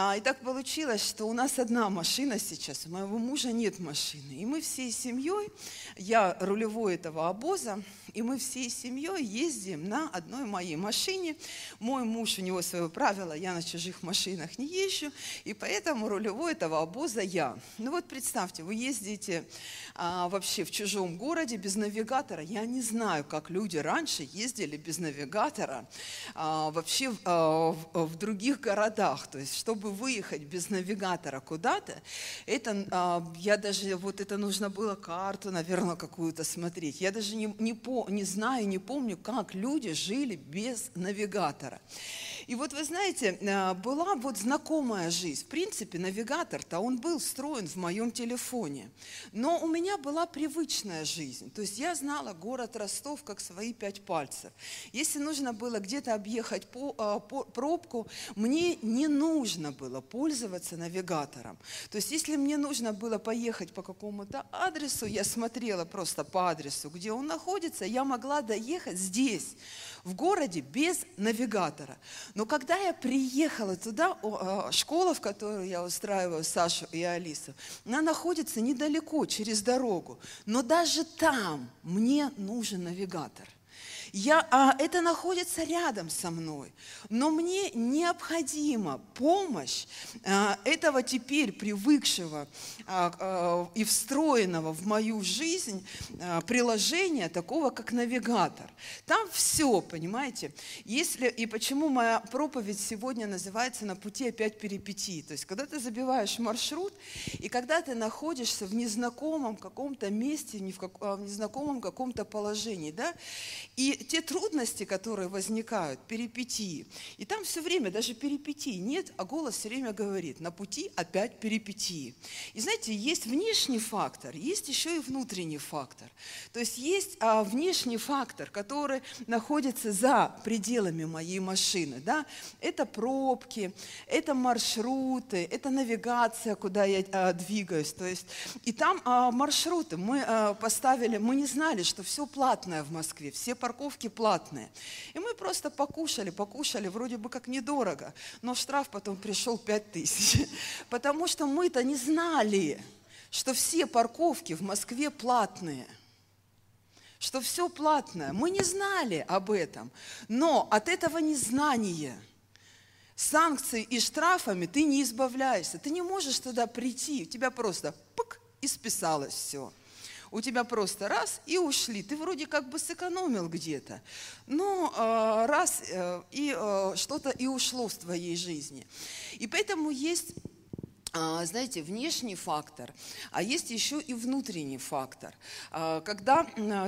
А, и так получилось, что у нас одна машина сейчас, у моего мужа нет машины. И мы всей семьей, я рулевой этого обоза, и мы всей семьей ездим на одной моей машине. Мой муж, у него свое правило, я на чужих машинах не езжу, и поэтому рулевой этого обоза я. Ну вот представьте, вы ездите а, вообще в чужом городе без навигатора. Я не знаю, как люди раньше ездили без навигатора а, вообще а, в, в других городах. То есть, чтобы выехать без навигатора куда-то, это а, я даже вот это нужно было карту, наверное, какую-то смотреть. Я даже не, не, по, не знаю, не помню, как люди жили без навигатора. И вот вы знаете, а, была вот знакомая жизнь. В принципе, навигатор-то он был встроен в моем телефоне. Но у меня была привычная жизнь. То есть я знала город Ростов как свои пять пальцев. Если нужно было где-то объехать по, а, по, пробку, мне не нужно было пользоваться навигатором. То есть если мне нужно было поехать по какому-то адресу, я смотрела просто по адресу, где он находится, я могла доехать здесь в городе без навигатора. Но когда я приехала туда, э, школа, в которую я устраиваю Сашу и Алису, она находится недалеко, через дорогу. Но даже там мне нужен навигатор. Я, а, это находится рядом со мной, но мне необходима помощь а, этого теперь привыкшего а, а, и встроенного в мою жизнь а, приложения, такого как навигатор. Там все, понимаете? Если, и почему моя проповедь сегодня называется «На пути опять перипетии». То есть, когда ты забиваешь маршрут, и когда ты находишься в незнакомом каком-то месте, не в, как, а, в незнакомом каком-то положении, да, и те трудности, которые возникают, перипетии, и там все время даже перипетии нет, а голос все время говорит, на пути опять перипетии. И знаете, есть внешний фактор, есть еще и внутренний фактор. То есть есть а, внешний фактор, который находится за пределами моей машины. Да? Это пробки, это маршруты, это навигация, куда я а, двигаюсь. То есть, и там а, маршруты мы а, поставили, мы не знали, что все платное в Москве, все парковки платные. И мы просто покушали, покушали, вроде бы как недорого, но штраф потом пришел 5 тысяч. [LAUGHS] Потому что мы-то не знали, что все парковки в Москве платные что все платное. Мы не знали об этом, но от этого незнания санкций и штрафами ты не избавляешься. Ты не можешь туда прийти, у тебя просто пык, и списалось все у тебя просто раз и ушли. Ты вроде как бы сэкономил где-то, но э, раз э, и э, что-то и ушло в твоей жизни. И поэтому есть знаете, внешний фактор, а есть еще и внутренний фактор. Когда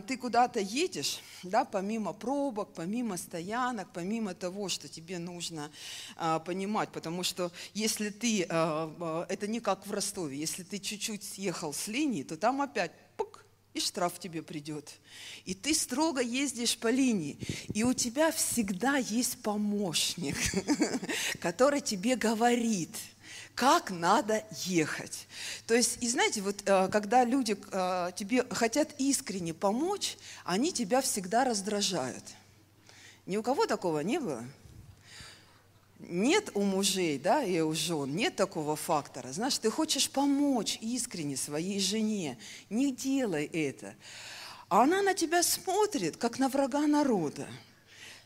ты куда-то едешь, да, помимо пробок, помимо стоянок, помимо того, что тебе нужно понимать, потому что если ты, это не как в Ростове, если ты чуть-чуть съехал с линии, то там опять и штраф тебе придет. И ты строго ездишь по линии, и у тебя всегда есть помощник, [LAUGHS] который тебе говорит – как надо ехать. То есть, и знаете, вот э, когда люди э, тебе хотят искренне помочь, они тебя всегда раздражают. Ни у кого такого не было? Нет у мужей, да, и у жен, нет такого фактора. Знаешь, ты хочешь помочь искренне своей жене, не делай это. А она на тебя смотрит, как на врага народа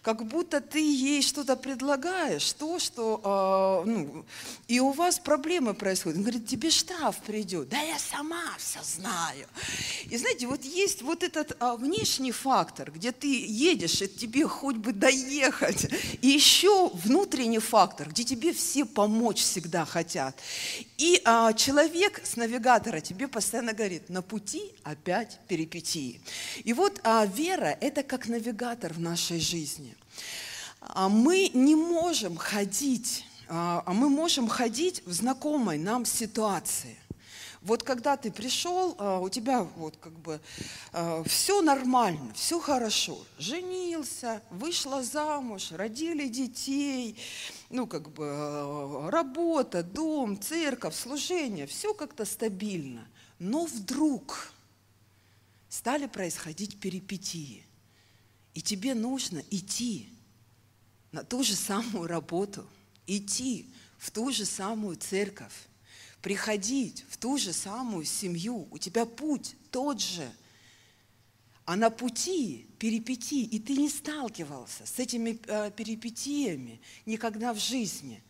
как будто ты ей что-то предлагаешь, то, что, э, ну, и у вас проблемы происходят. Он говорит, тебе штраф придет. Да я сама все знаю. И знаете, вот есть вот этот э, внешний фактор, где ты едешь, и тебе хоть бы доехать. И еще внутренний фактор, где тебе все помочь всегда хотят. И э, человек с навигатора тебе постоянно говорит, на пути опять перипетии. И вот э, вера – это как навигатор в нашей жизни. А мы не можем ходить, а, а мы можем ходить в знакомой нам ситуации. Вот когда ты пришел, а, у тебя вот как бы все нормально, все хорошо. Женился, вышла замуж, родили детей, ну как бы работа, дом, церковь, служение, все как-то стабильно. Но вдруг стали происходить перипетии. И тебе нужно идти на ту же самую работу, идти в ту же самую церковь, приходить в ту же самую семью. У тебя путь тот же. А на пути перипетий, и ты не сталкивался с этими э, перипетиями никогда в жизни.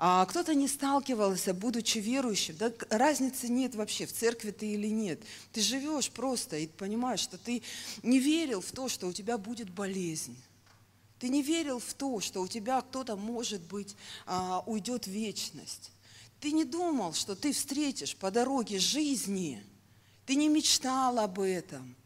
А кто-то не сталкивался, будучи верующим. Да, разницы нет вообще, в церкви ты или нет. Ты живешь просто и понимаешь, что ты не верил в то, что у тебя будет болезнь. Ты не верил в то, что у тебя кто-то, может быть, а, уйдет в вечность. Ты не думал, что ты встретишь по дороге жизни. Ты не мечтал об этом.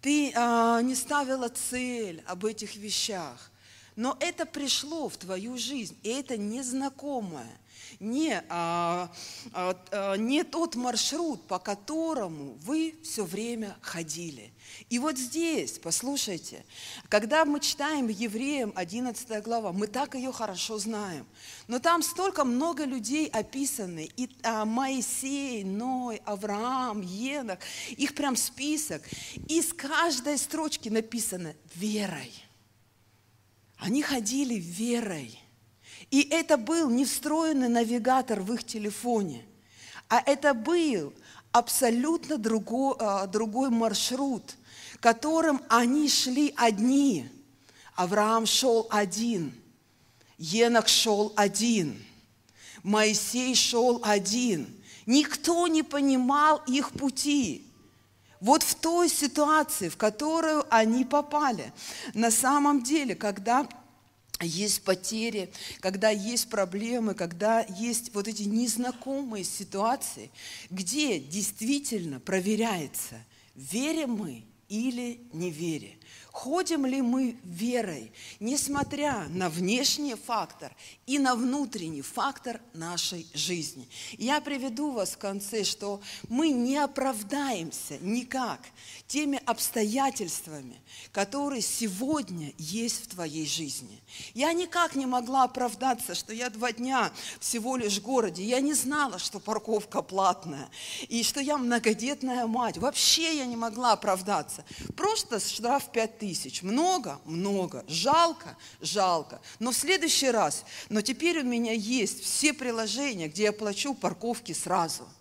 Ты а, не ставила цель об этих вещах. Но это пришло в твою жизнь, и это незнакомое, не, а, а, а, не тот маршрут, по которому вы все время ходили. И вот здесь, послушайте, когда мы читаем Евреям 11 глава, мы так ее хорошо знаем, но там столько много людей описаны, и а, Моисей, Ной, Авраам, Енах, их прям список, и с каждой строчки написано «верой». Они ходили верой. И это был не встроенный навигатор в их телефоне, а это был абсолютно другой, а, другой маршрут, которым они шли одни. Авраам шел один, Енах шел один, Моисей шел один. Никто не понимал их пути. Вот в той ситуации, в которую они попали. На самом деле, когда есть потери, когда есть проблемы, когда есть вот эти незнакомые ситуации, где действительно проверяется, верим мы или не верим. Ходим ли мы верой, несмотря на внешний фактор и на внутренний фактор нашей жизни? Я приведу вас в конце, что мы не оправдаемся никак теми обстоятельствами, которые сегодня есть в твоей жизни. Я никак не могла оправдаться, что я два дня всего лишь в городе. Я не знала, что парковка платная и что я многодетная мать. Вообще я не могла оправдаться. Просто штраф 5 тысяч. Много? Много. Жалко? Жалко. Но в следующий раз, но теперь у меня есть все приложения, где я плачу парковки сразу –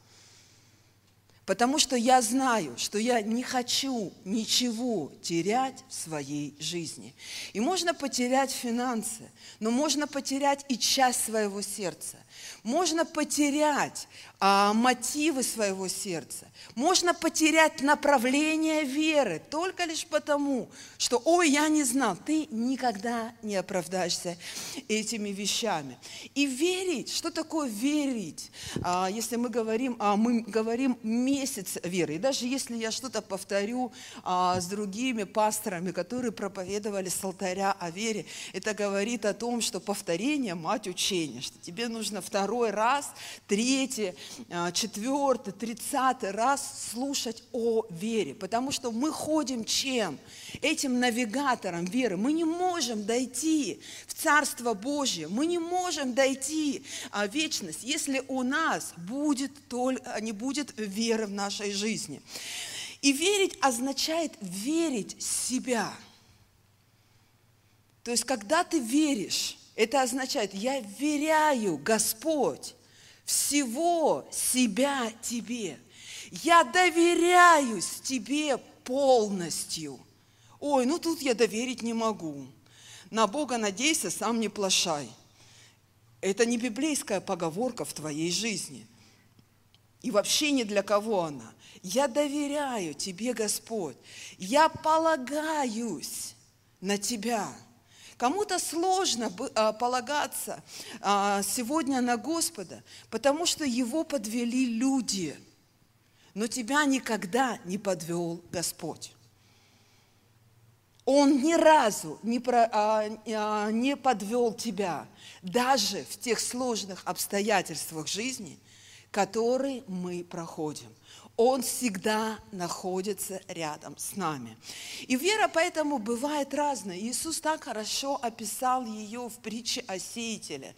Потому что я знаю, что я не хочу ничего терять в своей жизни. И можно потерять финансы, но можно потерять и часть своего сердца. Можно потерять а, мотивы своего сердца. Можно потерять направление веры только лишь потому, что, ой, я не знал, ты никогда не оправдаешься этими вещами. И верить, что такое верить? А, если мы говорим, а, мы говорим месяц веры, и даже если я что-то повторю а, с другими пасторами, которые проповедовали с алтаря о вере, это говорит о том, что повторение – мать учения, что тебе нужно второй раз, третий, четвертый, тридцатый раз слушать о вере. Потому что мы ходим чем? Этим навигатором веры. Мы не можем дойти в Царство Божье, мы не можем дойти в вечность, если у нас будет только, не будет веры в нашей жизни. И верить означает верить себя. То есть, когда ты веришь, это означает, я веряю, Господь, всего себя Тебе. Я доверяюсь Тебе полностью. Ой, ну тут я доверить не могу. На Бога надейся, сам не плашай. Это не библейская поговорка в твоей жизни. И вообще ни для кого она. Я доверяю Тебе, Господь. Я полагаюсь на Тебя. Кому-то сложно а, полагаться а, сегодня на Господа, потому что его подвели люди. Но тебя никогда не подвел Господь. Он ни разу не, про, а, не подвел тебя, даже в тех сложных обстоятельствах жизни, которые мы проходим. Он всегда находится рядом с нами. И вера поэтому бывает разная. Иисус так хорошо описал ее в притче о сеятеле.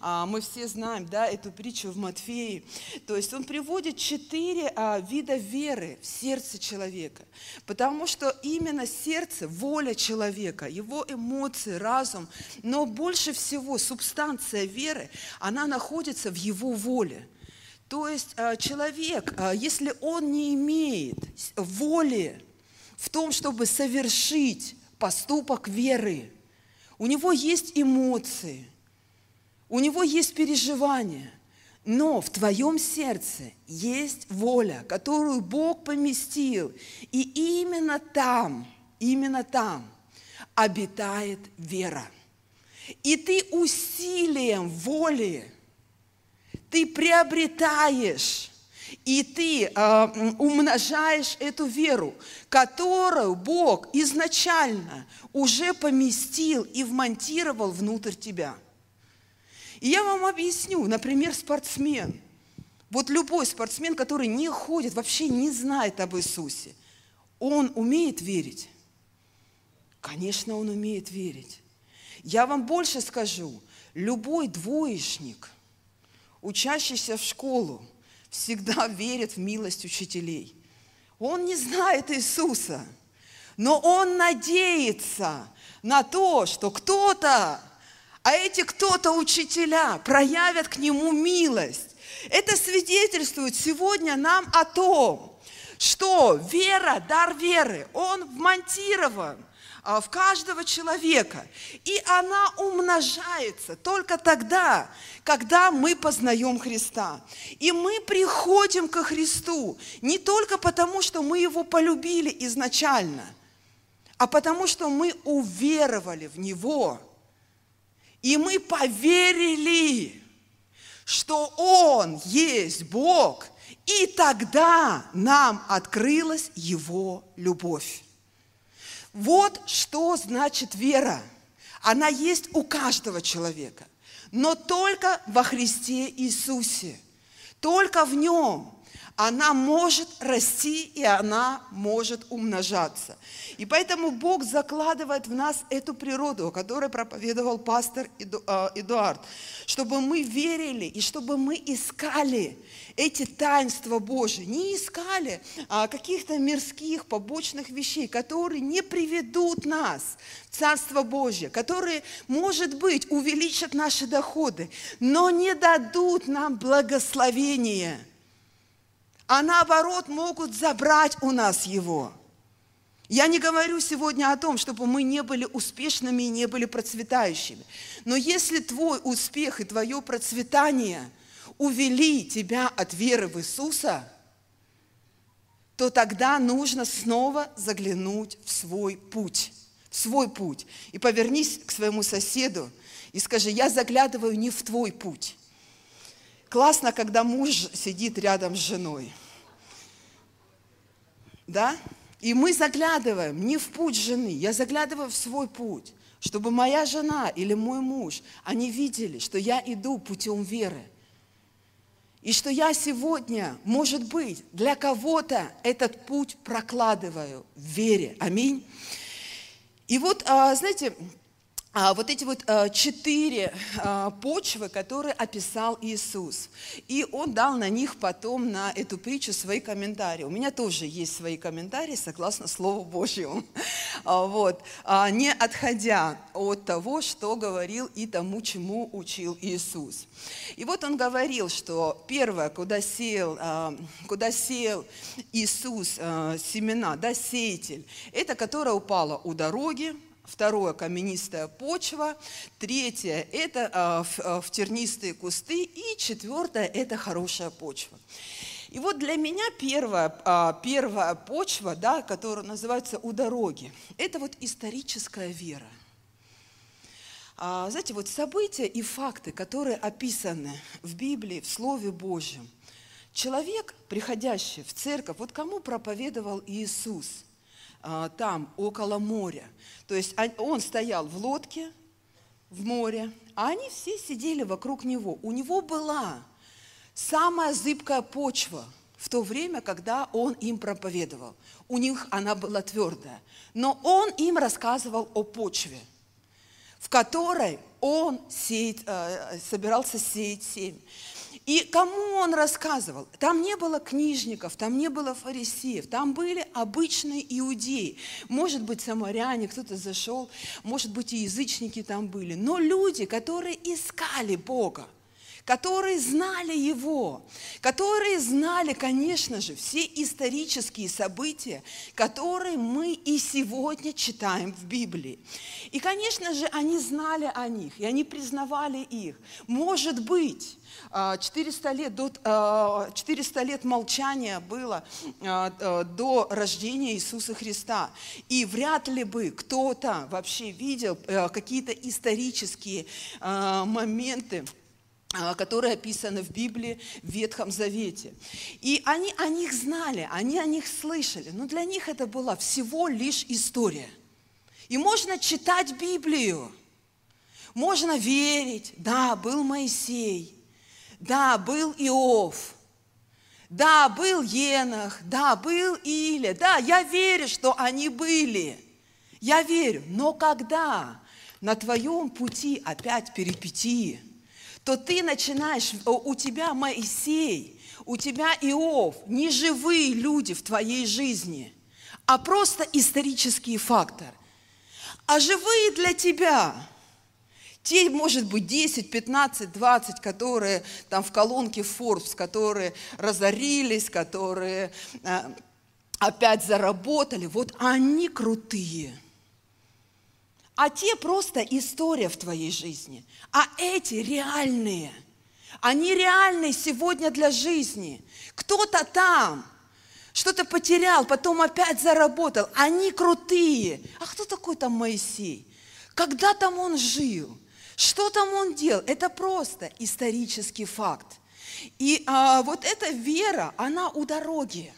А, мы все знаем да, эту притчу в Матфеи. То есть он приводит четыре а, вида веры в сердце человека. Потому что именно сердце, воля человека, его эмоции, разум, но больше всего субстанция веры, она находится в его воле. То есть э, человек, э, если он не имеет воли в том, чтобы совершить поступок веры, у него есть эмоции, у него есть переживания, но в твоем сердце есть воля, которую Бог поместил, и именно там, именно там обитает вера. И ты усилием воли ты приобретаешь и ты э, умножаешь эту веру, которую Бог изначально уже поместил и вмонтировал внутрь тебя. И я вам объясню, например, спортсмен. Вот любой спортсмен, который не ходит, вообще не знает об Иисусе, он умеет верить? Конечно, он умеет верить. Я вам больше скажу, любой двоечник – учащийся в школу всегда [LAUGHS] верит в милость учителей. Он не знает Иисуса, но он надеется на то, что кто-то, а эти кто-то учителя проявят к нему милость. Это свидетельствует сегодня нам о том, что вера, дар веры, он вмонтирован в каждого человека. И она умножается только тогда, когда мы познаем Христа. И мы приходим ко Христу не только потому, что мы Его полюбили изначально, а потому что мы уверовали в Него. И мы поверили, что Он есть Бог, и тогда нам открылась Его любовь. Вот что значит вера. Она есть у каждого человека, но только во Христе Иисусе. Только в Нем она может расти и она может умножаться. И поэтому Бог закладывает в нас эту природу, о которой проповедовал пастор а, Эдуард, чтобы мы верили и чтобы мы искали эти таинства Божьи, не искали а, каких-то мирских побочных вещей, которые не приведут нас в Царство Божье, которые, может быть, увеличат наши доходы, но не дадут нам благословения – а наоборот могут забрать у нас его. Я не говорю сегодня о том, чтобы мы не были успешными и не были процветающими. Но если твой успех и твое процветание увели тебя от веры в Иисуса, то тогда нужно снова заглянуть в свой путь. В свой путь. И повернись к своему соседу и скажи, я заглядываю не в твой путь, Классно, когда муж сидит рядом с женой. Да? И мы заглядываем не в путь жены, я заглядываю в свой путь, чтобы моя жена или мой муж, они видели, что я иду путем веры. И что я сегодня, может быть, для кого-то этот путь прокладываю в вере. Аминь. И вот, а, знаете, вот эти вот а, четыре а, почвы, которые описал Иисус. И он дал на них потом, на эту притчу, свои комментарии. У меня тоже есть свои комментарии, согласно Слову Божьему. Вот. Не отходя от того, что говорил и тому, чему учил Иисус. И вот он говорил, что первое, куда сеял, куда сеял Иисус семена, да, сеятель, это которое упало у дороги, Второе – каменистая почва. Третье – это а, в, а, в тернистые кусты. И четвертое – это хорошая почва. И вот для меня первая, а, первая почва, да, которая называется «у дороги», это вот историческая вера. Знаете, вот события и факты, которые описаны в Библии, в Слове Божьем. Человек, приходящий в церковь, вот кому проповедовал Иисус – там, около моря – то есть он стоял в лодке в море, а они все сидели вокруг него. У него была самая зыбкая почва в то время, когда он им проповедовал. У них она была твердая. Но он им рассказывал о почве, в которой он сеет, э, собирался сеять семь. И кому он рассказывал? Там не было книжников, там не было фарисеев, там были обычные иудеи. Может быть, самаряне, кто-то зашел, может быть, и язычники там были. Но люди, которые искали Бога, которые знали Его, которые знали, конечно же, все исторические события, которые мы и сегодня читаем в Библии. И, конечно же, они знали о них, и они признавали их. Может быть, 400 лет, до, 400 лет молчания было до рождения Иисуса Христа. И вряд ли бы кто-то вообще видел какие-то исторические моменты, которые описаны в Библии, в Ветхом Завете. И они о них знали, они о них слышали, но для них это была всего лишь история. И можно читать Библию, можно верить, да, был Моисей, да, был Иов. Да, был Енах. Да, был Иля. Да, я верю, что они были. Я верю. Но когда на твоем пути опять перипетии, то ты начинаешь, у тебя Моисей, у тебя Иов, не живые люди в твоей жизни, а просто исторический фактор. А живые для тебя – те, может быть, 10, 15, 20, которые там в колонке Forbes, которые разорились, которые э, опять заработали, вот они крутые. А те просто история в твоей жизни. А эти реальные. Они реальные сегодня для жизни. Кто-то там что-то потерял, потом опять заработал. Они крутые. А кто такой там Моисей? Когда там он жил? Что там он делал? Это просто исторический факт. И а, вот эта вера, она у дороги.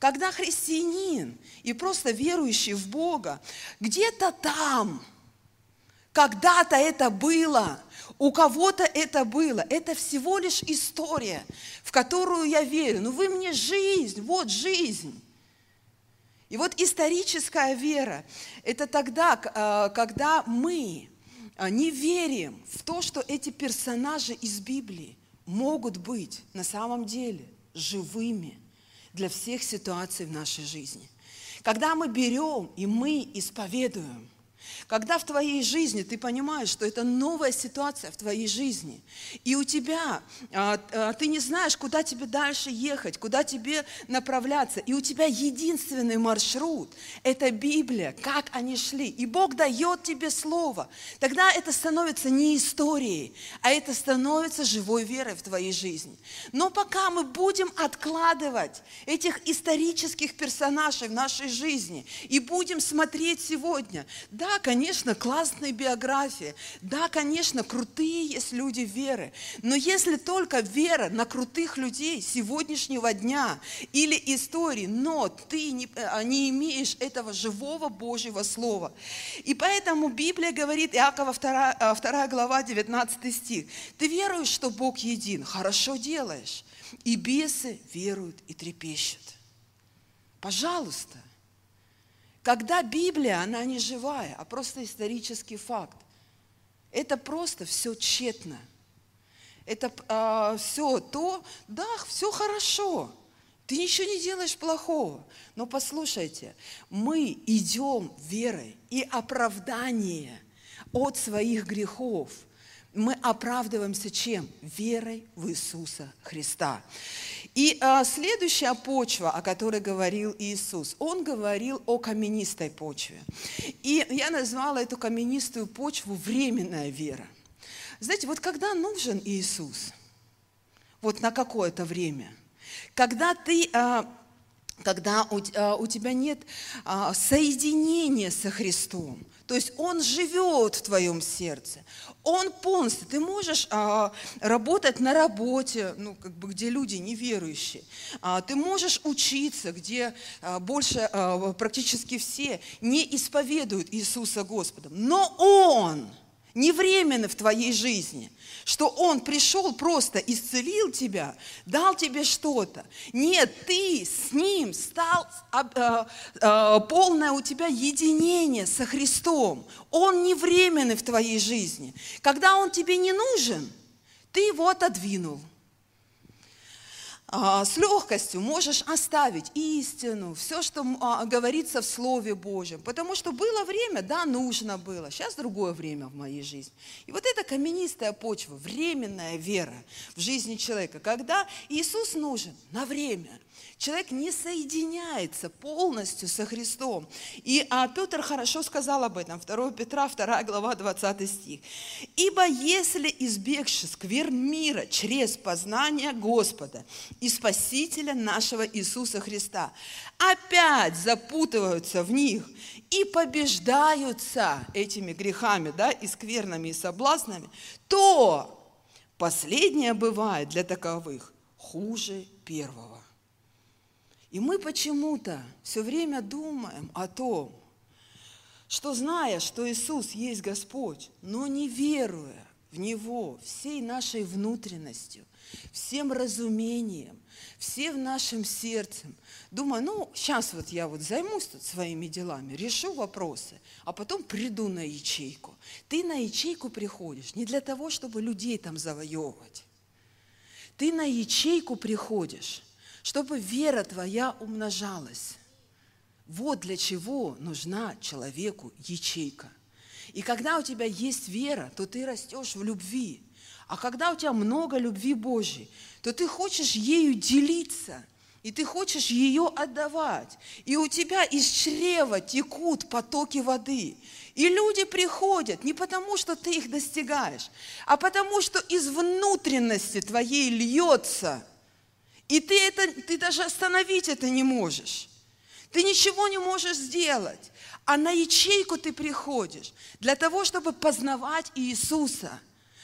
Когда христианин и просто верующий в Бога, где-то там, когда-то это было, у кого-то это было. Это всего лишь история, в которую я верю. Ну вы мне жизнь, вот жизнь. И вот историческая вера – это тогда, а, когда мы а, не верим в то, что эти персонажи из Библии могут быть на самом деле живыми для всех ситуаций в нашей жизни. Когда мы берем и мы исповедуем – когда в твоей жизни ты понимаешь, что это новая ситуация в твоей жизни, и у тебя, а, а, ты не знаешь, куда тебе дальше ехать, куда тебе направляться, и у тебя единственный маршрут – это Библия, как они шли, и Бог дает тебе слово, тогда это становится не историей, а это становится живой верой в твоей жизни. Но пока мы будем откладывать этих исторических персонажей в нашей жизни и будем смотреть сегодня, да, Да, конечно, классные биографии. Да, конечно, крутые есть люди веры. Но если только вера на крутых людей сегодняшнего дня или истории, но ты не, э, не имеешь этого живого Божьего Слова. И поэтому Библия говорит, Иакова 2, 2 глава, 19 стих, ты веруешь, что Бог един, хорошо делаешь. И бесы веруют и трепещут. Пожалуйста. Когда Библия, она не живая, а просто исторический факт. Это просто все тщетно. Это э, а, все то, да, все хорошо. Ты ничего не делаешь плохого. Но послушайте, мы идем верой и оправдание от своих грехов – мы оправдываемся чем? Верой в Иисуса Христа. И а, следующая почва, о которой говорил Иисус, он говорил о каменистой почве. И я назвала эту каменистую почву временная вера. Знаете, вот когда нужен Иисус, вот на какое-то время, когда ты а, когда у, а, у тебя нет а, соединения со Христом, то есть Он живет в твоем сердце, Он полностью, ты можешь а, работать на работе, ну, как бы, где люди неверующие, а, ты можешь учиться, где а, больше, а, практически все не исповедуют Иисуса Господом, но Он – не временно в твоей жизни, что Он пришел просто, исцелил тебя, дал тебе что-то. Нет, ты с Ним стал, э, э, полное у тебя единение со Христом. Он не временный в твоей жизни. Когда Он тебе не нужен, ты его отодвинул. А, с легкостью можешь оставить истину, все, что а, говорится в Слове Божьем. Потому что было время, да, нужно было. Сейчас другое время в моей жизни. И вот эта каменистая почва, временная вера в жизни человека, когда Иисус нужен на время – Человек не соединяется полностью со Христом. И а, Петр хорошо сказал об этом, 2 Петра, 2 глава, 20 стих. «Ибо если избегши сквер мира через познание Господа и Спасителя нашего Иисуса Христа, опять запутываются в них и побеждаются этими грехами, да, и скверными, и соблазнами, то последнее бывает для таковых хуже первого. И мы почему-то все время думаем о том, что зная, что Иисус есть Господь, но не веруя в Него всей нашей внутренностью, всем разумением, всем нашим сердцем, думаю, ну, сейчас вот я вот займусь тут своими делами, решу вопросы, а потом приду на ячейку. Ты на ячейку приходишь не для того, чтобы людей там завоевывать. Ты на ячейку приходишь чтобы вера твоя умножалась. Вот для чего нужна человеку ячейка. И когда у тебя есть вера, то ты растешь в любви. А когда у тебя много любви Божьей, то ты хочешь ею делиться, и ты хочешь ее отдавать. И у тебя из чрева текут потоки воды. И люди приходят не потому, что ты их достигаешь, а потому, что из внутренности твоей льется и ты, это, ты даже остановить это не можешь. Ты ничего не можешь сделать. А на ячейку ты приходишь для того, чтобы познавать Иисуса,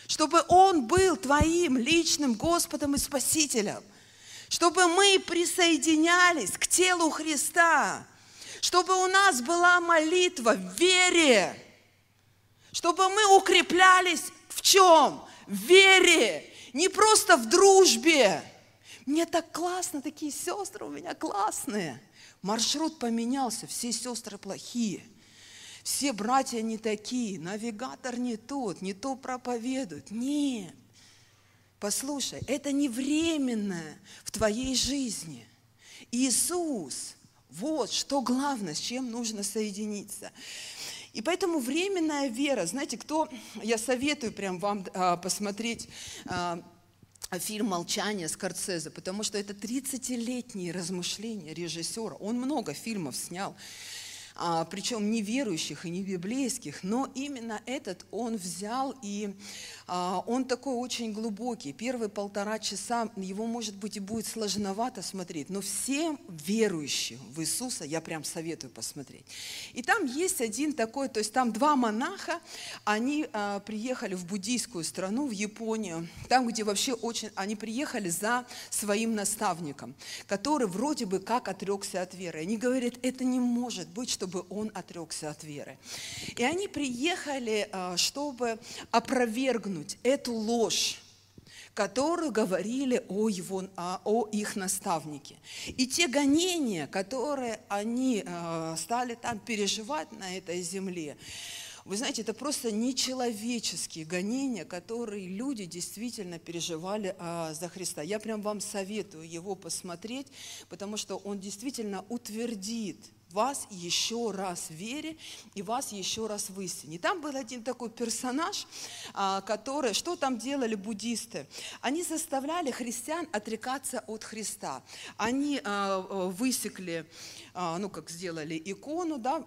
чтобы Он был твоим личным Господом и Спасителем, чтобы мы присоединялись к телу Христа, чтобы у нас была молитва в вере, чтобы мы укреплялись в чем? В вере, не просто в дружбе, мне так классно, такие сестры у меня классные. Маршрут поменялся, все сестры плохие. Все братья не такие, навигатор не тот, не то проповедует. Нет. Послушай, это не временное в твоей жизни. Иисус, вот что главное, с чем нужно соединиться. И поэтому временная вера, знаете, кто, я советую прям вам а, посмотреть а, фильм «Молчание» Скорцезе, потому что это 30-летние размышления режиссера. Он много фильмов снял. а, причем не верующих и не библейских, но именно этот он взял и он такой очень глубокий. Первые полтора часа его, может быть, и будет сложновато смотреть, но всем верующим в Иисуса я прям советую посмотреть. И там есть один такой, то есть там два монаха, они а, приехали в буддийскую страну, в Японию, там, где вообще очень, они приехали за своим наставником, который вроде бы как отрекся от веры. Они говорят, это не может быть, чтобы он отрекся от веры. И они приехали, а, чтобы опровергнуть опровергнуть эту ложь, которую говорили о, его, о их наставнике. И те гонения, которые они э, стали там переживать на этой земле, вы знаете, это просто нечеловеческие гонения, которые люди действительно переживали а, за Христа. Я прям вам советую его посмотреть, потому что он действительно утвердит вас еще раз в вере и вас еще раз в истине. Там был один такой персонаж, а, который, что там делали буддисты? Они заставляли христиан отрекаться от Христа. Они а, высекли, а, ну как сделали икону, да,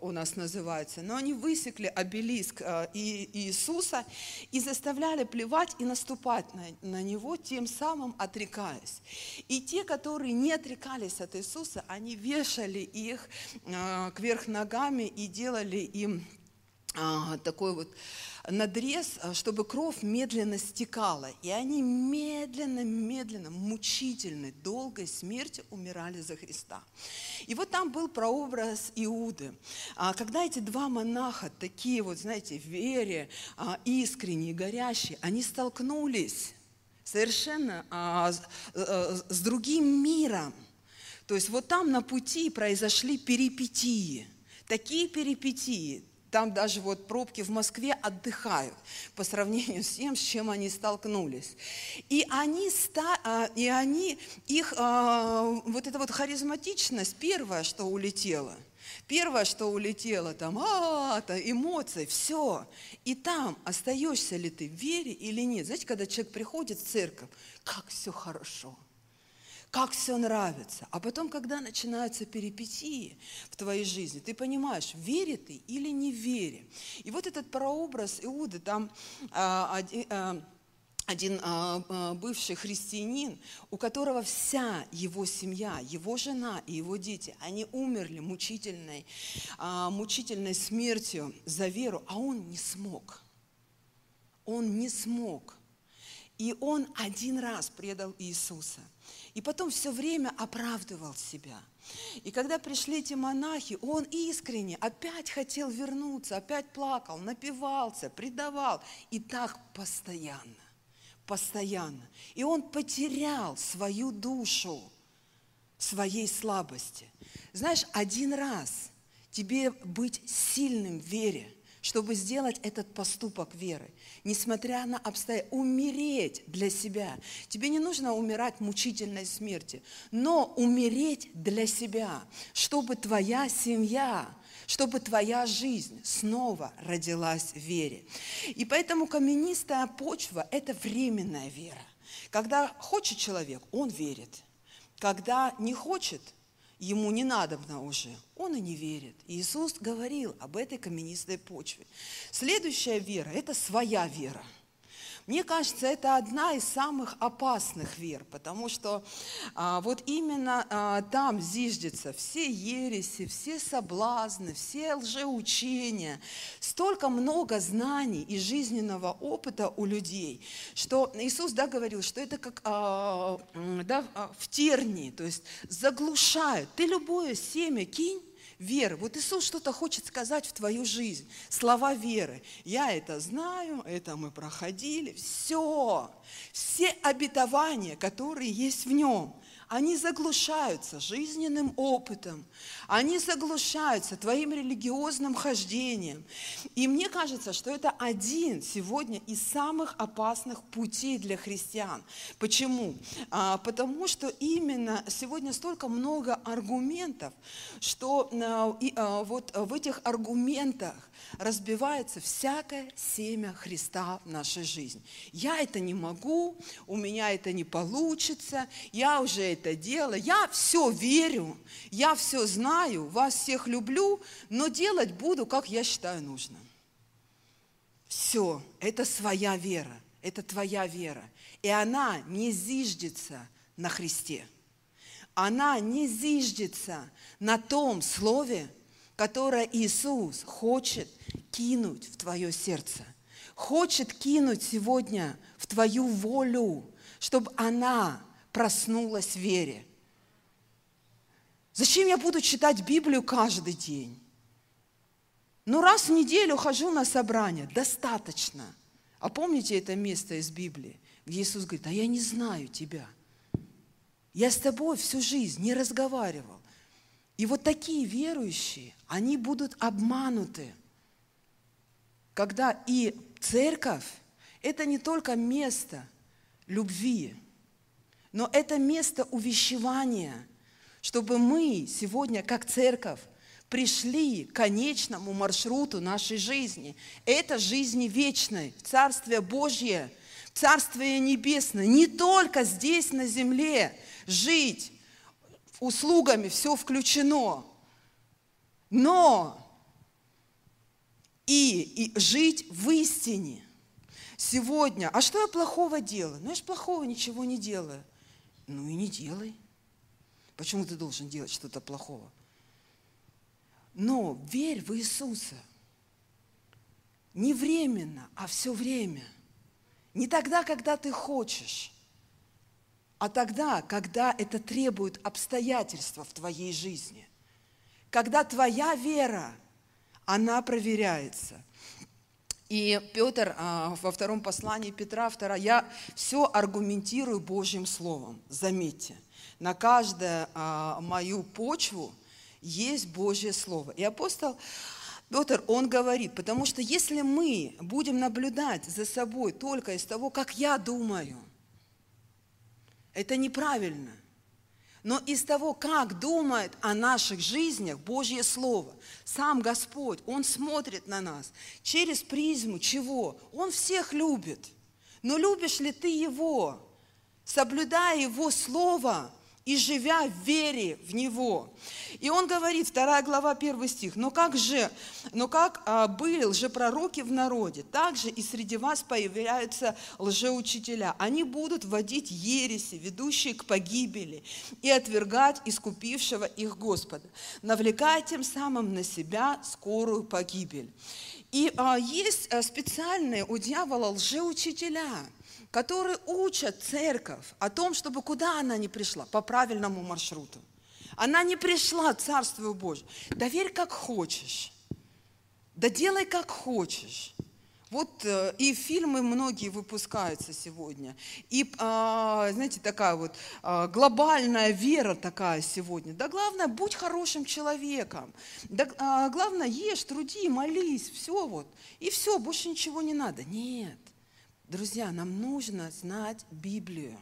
у нас называется, но они высекли обелиск Иисуса и заставляли плевать и наступать на, на него, тем самым отрекаясь. И те, которые не отрекались от Иисуса, они вешали их а, кверх ногами и делали им а, такой вот надрез, а, чтобы кровь медленно стекала. И они медленно, медленно, мучительной, долгой смерти умирали за Христа. И вот там был прообраз Иуды. Когда эти два монаха, такие вот, знаете, в вере, искренние, горящие, они столкнулись совершенно с другим миром, то есть вот там на пути произошли перипетии, такие перипетии, там даже вот пробки в Москве отдыхают по сравнению с тем, с чем они столкнулись. И они, ста, и они их, а, вот эта вот харизматичность, первое, что улетело, Первое, что улетело, там, а, -а, -а эмоции, все. И там остаешься ли ты в вере или нет. Знаете, когда человек приходит в церковь, как все хорошо – как все нравится. А потом, когда начинаются перипетии в твоей жизни, ты понимаешь, вере ты или не вере. И вот этот прообраз Иуды, там а, а, один а, бывший христианин, у которого вся его семья, его жена и его дети, они умерли мучительной, мучительной смертью за веру, а он не смог. Он не смог. И он один раз предал Иисуса – и потом все время оправдывал себя. И когда пришли эти монахи, он искренне опять хотел вернуться, опять плакал, напивался, предавал. И так постоянно, постоянно. И он потерял свою душу своей слабости. Знаешь, один раз тебе быть сильным в вере – чтобы сделать этот поступок веры, несмотря на обстоятельства, умереть для себя. Тебе не нужно умирать мучительной смерти, но умереть для себя, чтобы твоя семья, чтобы твоя жизнь снова родилась в вере. И поэтому каменистая почва – это временная вера. Когда хочет человек, он верит. Когда не хочет, ему не надобно уже, он и не верит. Иисус говорил об этой каменистой почве. Следующая вера – это своя вера – мне кажется, это одна из самых опасных вер, потому что а, вот именно а, там зиждется все ереси, все соблазны, все лжеучения, столько много знаний и жизненного опыта у людей, что Иисус да, говорил, что это как а, да, а, в тернии, то есть заглушают. Ты любое семя кинь, веры. Вот Иисус что-то хочет сказать в твою жизнь. Слова веры. Я это знаю, это мы проходили. Все. Все обетования, которые есть в нем они заглушаются жизненным опытом, они заглушаются твоим религиозным хождением. И мне кажется, что это один сегодня из самых опасных путей для христиан. Почему? А, потому что именно сегодня столько много аргументов, что а, и, а, вот в этих аргументах разбивается всякое семя Христа в нашей жизни. Я это не могу, у меня это не получится, я уже это дело. Я все верю, я все знаю, вас всех люблю, но делать буду, как я считаю нужным. Все, это своя вера, это твоя вера. И она не зиждется на Христе. Она не зиждется на том слове, которое Иисус хочет кинуть в твое сердце. Хочет кинуть сегодня в твою волю, чтобы она проснулась в вере. Зачем я буду читать Библию каждый день? Ну, раз в неделю хожу на собрание, достаточно. А помните это место из Библии, где Иисус говорит, а я не знаю тебя. Я с тобой всю жизнь не разговаривал. И вот такие верующие, они будут обмануты, когда и церковь – это не только место любви, но это место увещевания, чтобы мы сегодня, как церковь, пришли к конечному маршруту нашей жизни. Это жизни вечной, в Царствие Божье, в Царствие Небесное. Не только здесь, на земле, жить услугами, все включено, но и, и жить в истине. Сегодня, а что я плохого делаю? Ну, я же плохого ничего не делаю. Ну и не делай. Почему ты должен делать что-то плохого? Но верь в Иисуса. Не временно, а все время. Не тогда, когда ты хочешь, а тогда, когда это требует обстоятельства в твоей жизни. Когда твоя вера, она проверяется. И Петр а, во втором послании Петра, 2, я все аргументирую Божьим Словом. Заметьте, на каждую а, мою почву есть Божье Слово. И апостол Петр, он говорит, потому что если мы будем наблюдать за собой только из того, как я думаю, это неправильно. Но из того, как думает о наших жизнях Божье Слово, сам Господь, Он смотрит на нас через призму чего? Он всех любит. Но любишь ли ты Его, соблюдая Его Слово – и живя в вере в Него. И он говорит, 2 глава, 1 стих, «Но как же, но как а, были лжепророки в народе, так же и среди вас появляются лжеучителя. Они будут вводить ереси, ведущие к погибели, и отвергать искупившего их Господа, навлекая тем самым на себя скорую погибель». И а, есть а, специальные у дьявола лжеучителя – которые учат церковь о том, чтобы куда она не пришла, по правильному маршруту. Она не пришла к Царству Божьему. Да верь как хочешь. Да делай как хочешь. Вот э, и фильмы многие выпускаются сегодня. И, а, знаете, такая вот а, глобальная вера такая сегодня. Да главное, будь хорошим человеком. Да а, главное, ешь, труди, молись, все вот. И все, больше ничего не надо. Нет. Друзья, нам нужно знать Библию.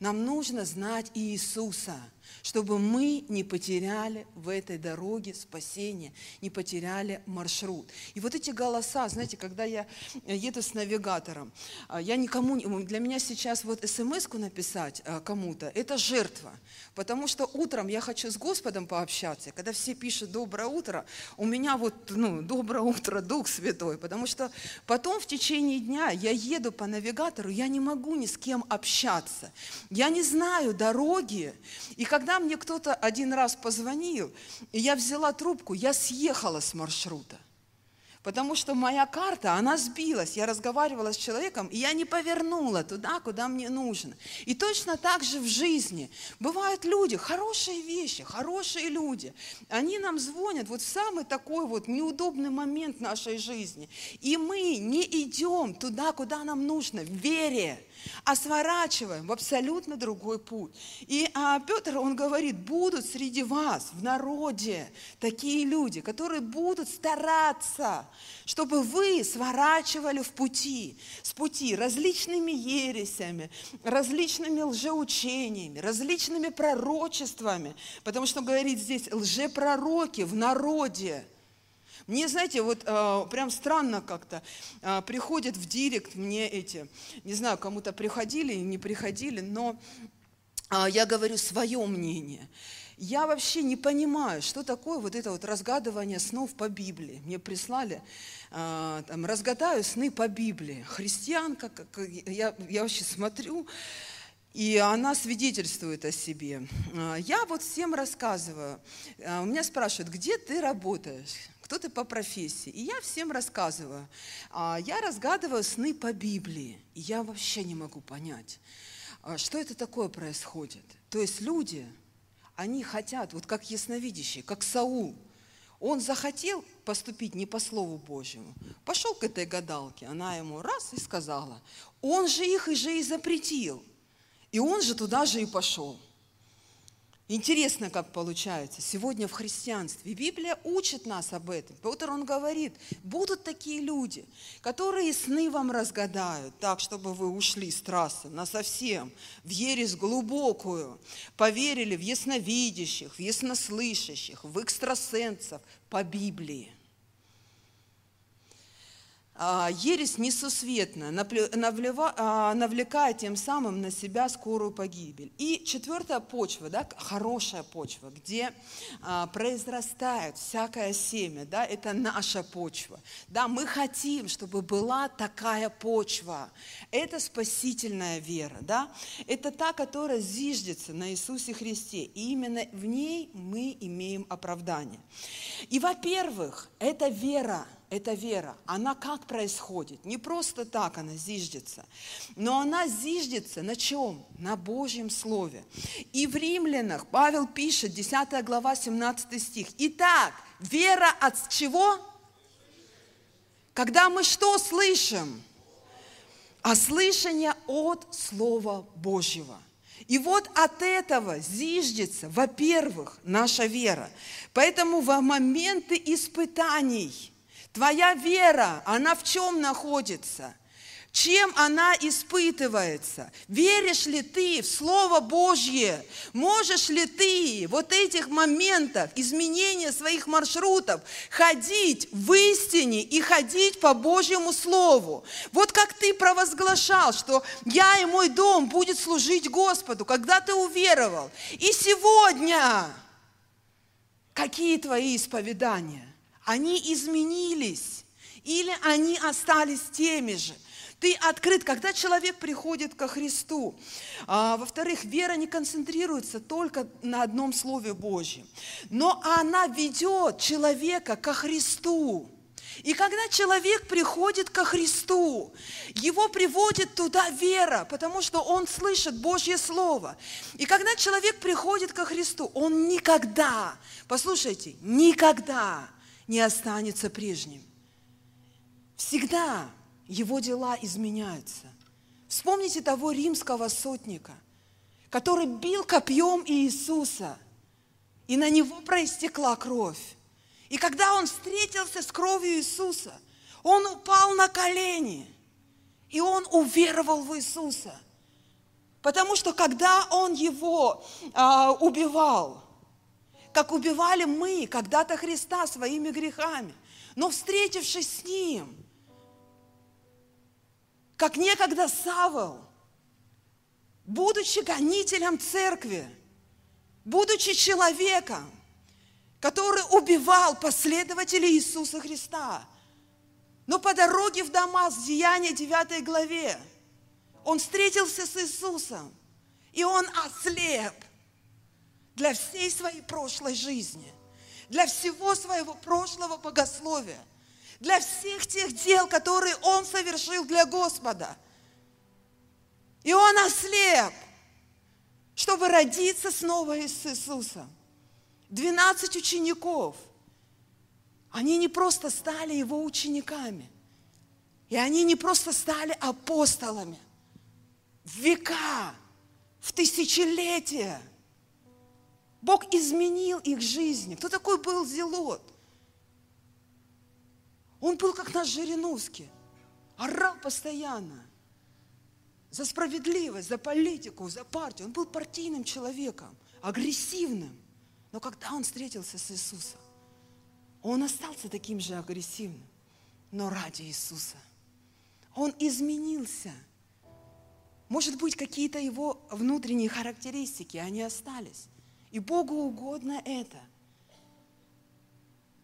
Нам нужно знать Иисуса – чтобы мы не потеряли в этой дороге спасения, не потеряли маршрут. И вот эти голоса, знаете, когда я еду с навигатором, а, я никому, для меня сейчас вот смс-ку написать а, кому-то, это жертва, потому что утром я хочу с Господом пообщаться, когда все пишут «доброе утро», у меня вот, ну, «доброе утро, Дух Святой», потому что потом в течение дня я еду по навигатору, я не могу ни с кем общаться, я не знаю дороги, и когда мне кто-то один раз позвонил, и я взяла трубку, я съехала с маршрута. Потому что моя карта, она сбилась. Я разговаривала с человеком, и я не повернула туда, куда мне нужно. И точно так же в жизни. Бывают люди, хорошие вещи, хорошие люди. Они нам звонят вот в самый такой вот неудобный момент нашей жизни. И мы не идем туда, куда нам нужно, в вере а сворачиваем в абсолютно другой путь. И а, Петр, он говорит, будут среди вас в народе такие люди, которые будут стараться, чтобы вы сворачивали в пути, с пути различными ересями, различными лжеучениями, различными пророчествами, потому что говорит здесь лжепророки в народе – мне, знаете, вот э, прям странно как-то э, приходят в директ мне эти, не знаю, кому-то приходили, не приходили, но а, я говорю свое мнение. Я вообще не понимаю, что такое вот это вот разгадывание снов по Библии. Мне прислали, а, там, разгадаю сны по Библии. Христианка, как, я, я вообще смотрю, и она свидетельствует о себе. Я вот всем рассказываю. У меня спрашивают, где ты работаешь? Кто ты по профессии? И я всем рассказываю. А, я разгадываю сны по Библии. И я вообще не могу понять, что это такое происходит. То есть люди, они хотят, вот как ясновидящие, как Саул. Он захотел поступить не по Слову Божьему. Пошел к этой гадалке, она ему раз и сказала. Он же их и же и запретил. И он же туда же и пошел. Интересно, как получается. Сегодня в христианстве Библия учит нас об этом. Петр, он говорит, будут такие люди, которые сны вам разгадают, так, чтобы вы ушли с трассы на совсем, в ересь глубокую, поверили в ясновидящих, в яснослышащих, в экстрасенсов по Библии. А, ересь несусветна, а, навлекая тем самым на себя скорую погибель. И четвертая почва, да, хорошая почва, где а, произрастает всякое семя, да, это наша почва. Да, мы хотим, чтобы была такая почва. Это спасительная вера, да, это та, которая зиждется на Иисусе Христе. И именно в ней мы имеем оправдание. И, во-первых, это вера – эта вера, она как происходит? Не просто так она зиждется, но она зиждется на чем? На Божьем Слове. И в Римлянах Павел пишет, 10 глава, 17 стих. Итак, вера от чего? Когда мы что слышим? А слышание от Слова Божьего. И вот от этого зиждется, во-первых, наша вера. Поэтому в моменты испытаний – Твоя вера, она в чем находится? Чем она испытывается? Веришь ли ты в Слово Божье? Можешь ли ты вот этих моментов изменения своих маршрутов ходить в истине и ходить по Божьему Слову? Вот как ты провозглашал, что я и мой дом будет служить Господу, когда ты уверовал. И сегодня какие твои исповедания? Они изменились или они остались теми же. Ты открыт, когда человек приходит ко Христу. А, во-вторых, вера не концентрируется только на одном Слове Божьем, но она ведет человека ко Христу. И когда человек приходит ко Христу, его приводит туда вера, потому что он слышит Божье Слово. И когда человек приходит ко Христу, он никогда, послушайте, никогда не останется прежним. Всегда его дела изменяются. Вспомните того римского сотника, который бил копьем Иисуса, и на него проистекла кровь. И когда он встретился с кровью Иисуса, он упал на колени, и он уверовал в Иисуса. Потому что когда он его а, убивал, как убивали мы когда-то Христа своими грехами. Но встретившись с Ним, как некогда Савол, будучи гонителем церкви, будучи человеком, который убивал последователей Иисуса Христа, но по дороге в Дамаск, Деяние 9 главе, он встретился с Иисусом, и он ослеп – для всей своей прошлой жизни, для всего своего прошлого богословия, для всех тех дел, которые он совершил для Господа. И он ослеп, чтобы родиться снова с Иисусом. Двенадцать учеников, они не просто стали его учениками, и они не просто стали апостолами. В века, в тысячелетия – Бог изменил их жизни. Кто такой был Зелот? Он был как наш Жириновский. Орал постоянно. За справедливость, за политику, за партию. Он был партийным человеком, агрессивным. Но когда он встретился с Иисусом, он остался таким же агрессивным, но ради Иисуса. Он изменился. Может быть, какие-то его внутренние характеристики, они остались. И Богу угодно это.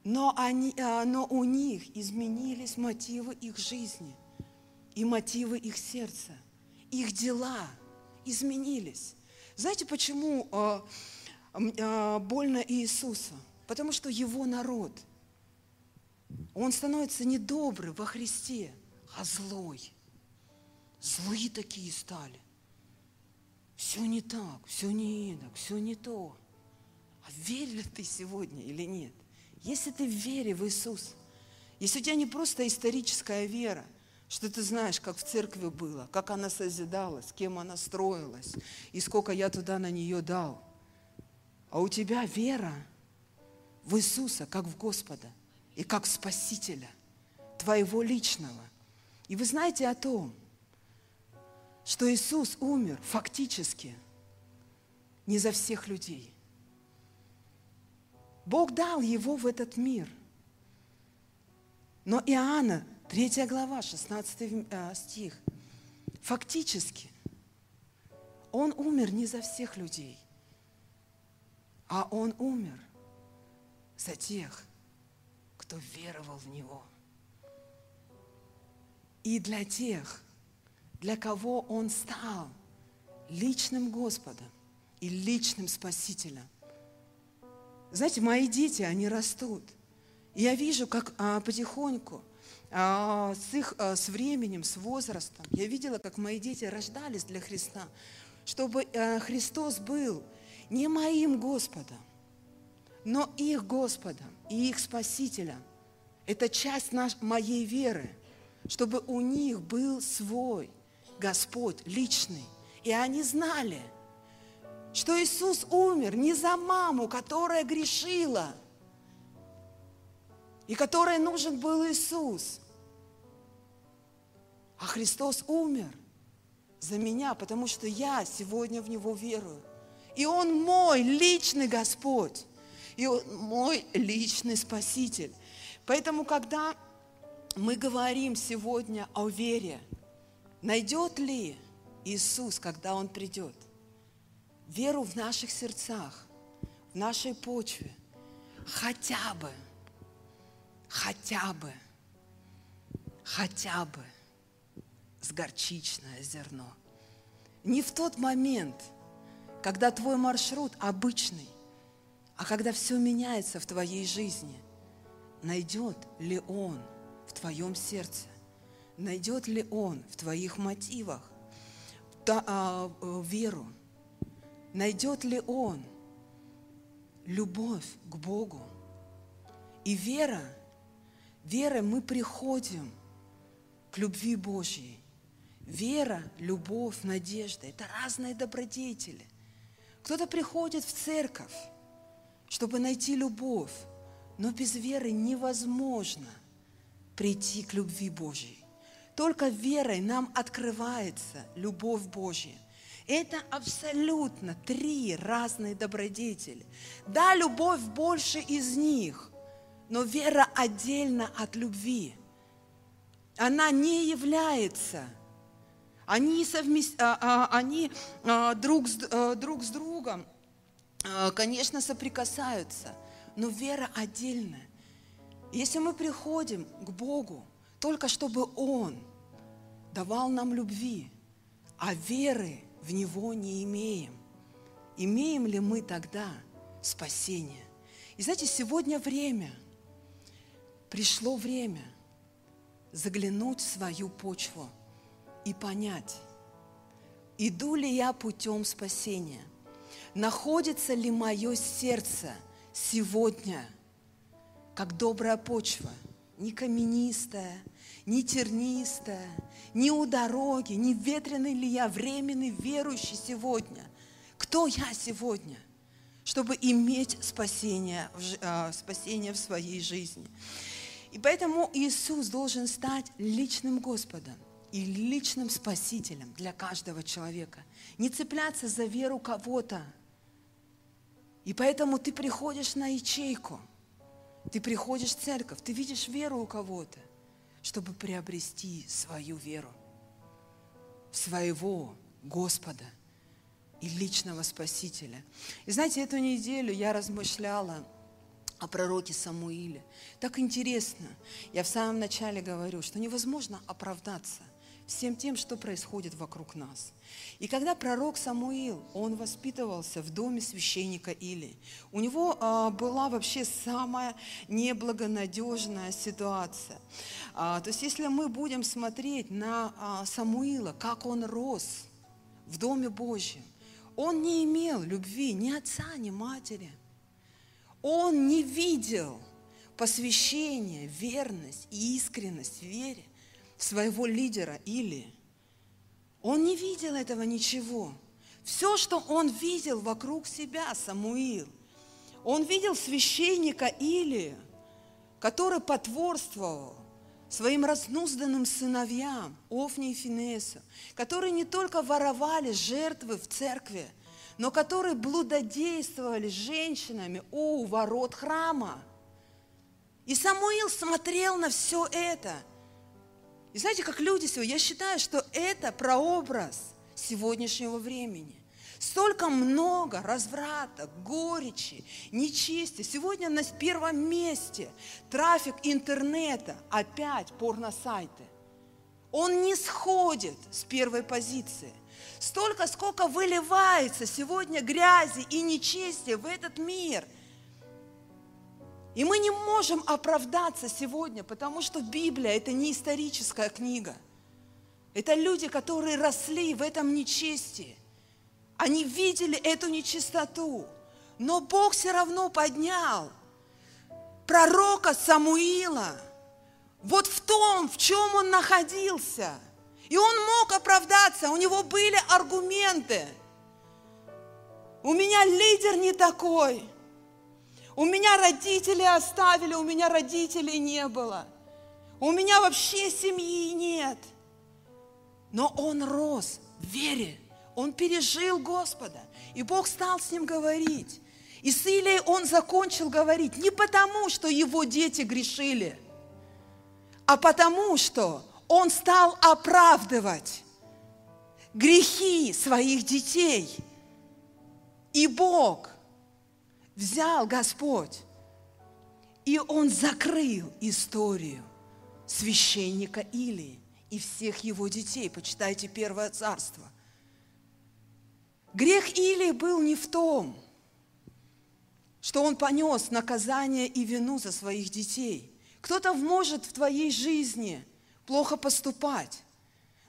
Но, они, а, но у них изменились мотивы их жизни и мотивы их сердца. Их дела изменились. Знаете, почему а, а, больно Иисуса? Потому что его народ, он становится не добрый во Христе, а злой. Злые такие стали. Все не так, все не инок, все не то. А верил ты сегодня или нет? Если ты в вере в Иисуса, если у тебя не просто историческая вера, что ты знаешь, как в церкви было, как она созидалась, кем она строилась, и сколько я туда на нее дал. А у тебя вера в Иисуса, как в Господа, и как в Спасителя, твоего личного. И вы знаете о том, что Иисус умер фактически не за всех людей. Бог дал его в этот мир. Но Иоанна, 3 глава, 16 э, стих, фактически он умер не за всех людей, а он умер за тех, кто веровал в Него. И для тех, для кого Он стал личным Господом и личным Спасителем. Знаете, мои дети, они растут. Я вижу, как а, потихоньку, а, с их, а, с временем, с возрастом, я видела, как мои дети рождались для Христа, чтобы а, Христос был не моим Господом, но их Господом и их Спасителем. Это часть наш, моей веры, чтобы у них был свой – Господь личный. И они знали, что Иисус умер не за маму, которая грешила, и которой нужен был Иисус. А Христос умер за меня, потому что я сегодня в Него верую. И Он мой личный Господь, и Он мой личный Спаситель. Поэтому, когда мы говорим сегодня о вере – Найдет ли Иисус, когда Он придет, веру в наших сердцах, в нашей почве, хотя бы, хотя бы, хотя бы с горчичное зерно. Не в тот момент, когда твой маршрут обычный, а когда все меняется в твоей жизни, найдет ли Он в твоем сердце найдет ли Он в твоих мотивах та, а, э, веру? Найдет ли Он любовь к Богу? И вера, верой мы приходим к любви Божьей. Вера, любовь, надежда – это разные добродетели. Кто-то приходит в церковь, чтобы найти любовь, но без веры невозможно прийти к любви Божьей. Только верой нам открывается любовь Божья. Это абсолютно три разные добродетели. Да, любовь больше из них, но вера отдельно от любви. Она не является, они, совмест... А, а, они а, друг, с, друг с другом, конечно, соприкасаются, но вера отдельная. Если мы приходим к Богу, только чтобы Он давал нам любви, а веры в Него не имеем. Имеем ли мы тогда спасение? И знаете, сегодня время, пришло время заглянуть в свою почву и понять, иду ли я путем спасения, находится ли мое сердце сегодня как добрая почва, не каменистая, не тернистая, не у дороги, не ветреный ли я, временный верующий сегодня. Кто я сегодня, чтобы иметь спасение, а, спасение в своей жизни? И поэтому Иисус должен стать личным Господом и личным Спасителем для каждого человека. Не цепляться за веру кого-то. И поэтому ты приходишь на ячейку, ты приходишь в церковь, ты видишь веру у кого-то – чтобы приобрести свою веру в своего Господа и личного Спасителя. И знаете, эту неделю я размышляла о пророке Самуиле. Так интересно. Я в самом начале говорю, что невозможно оправдаться всем тем, что происходит вокруг нас. И когда пророк Самуил, он воспитывался в доме священника Или, у него а, была вообще самая неблагонадежная ситуация. А, то есть если мы будем смотреть на а, Самуила, как он рос в Доме Божьем, он не имел любви ни отца, ни матери. Он не видел посвящения, верность и искренность в вере своего лидера или он не видел этого ничего. Все, что он видел вокруг себя, Самуил, он видел священника Илия, который потворствовал своим разнузданным сыновьям, Офни и Финесу, которые не только воровали жертвы в церкви, но которые блудодействовали женщинами у ворот храма. И Самуил смотрел на все это – и знаете, как люди сегодня, я считаю, что это прообраз сегодняшнего времени. Столько много разврата, горечи, нечистия. Сегодня на первом месте трафик интернета, опять порносайты. Он не сходит с первой позиции. Столько, сколько выливается сегодня грязи и нечестия в этот мир – и мы не можем оправдаться сегодня, потому что Библия – это не историческая книга. Это люди, которые росли в этом нечестии. Они видели эту нечистоту. Но Бог все равно поднял пророка Самуила вот в том, в чем он находился. И он мог оправдаться, у него были аргументы. У меня лидер не такой – у меня родители оставили, у меня родителей не было. У меня вообще семьи нет. Но он рос в вере. Он пережил Господа. И Бог стал с ним говорить. И с Илией он закончил говорить не потому, что его дети грешили, а потому, что он стал оправдывать грехи своих детей. И Бог взял Господь, и Он закрыл историю священника Илии и всех его детей. Почитайте Первое Царство. Грех Илии был не в том, что он понес наказание и вину за своих детей. Кто-то может в твоей жизни плохо поступать,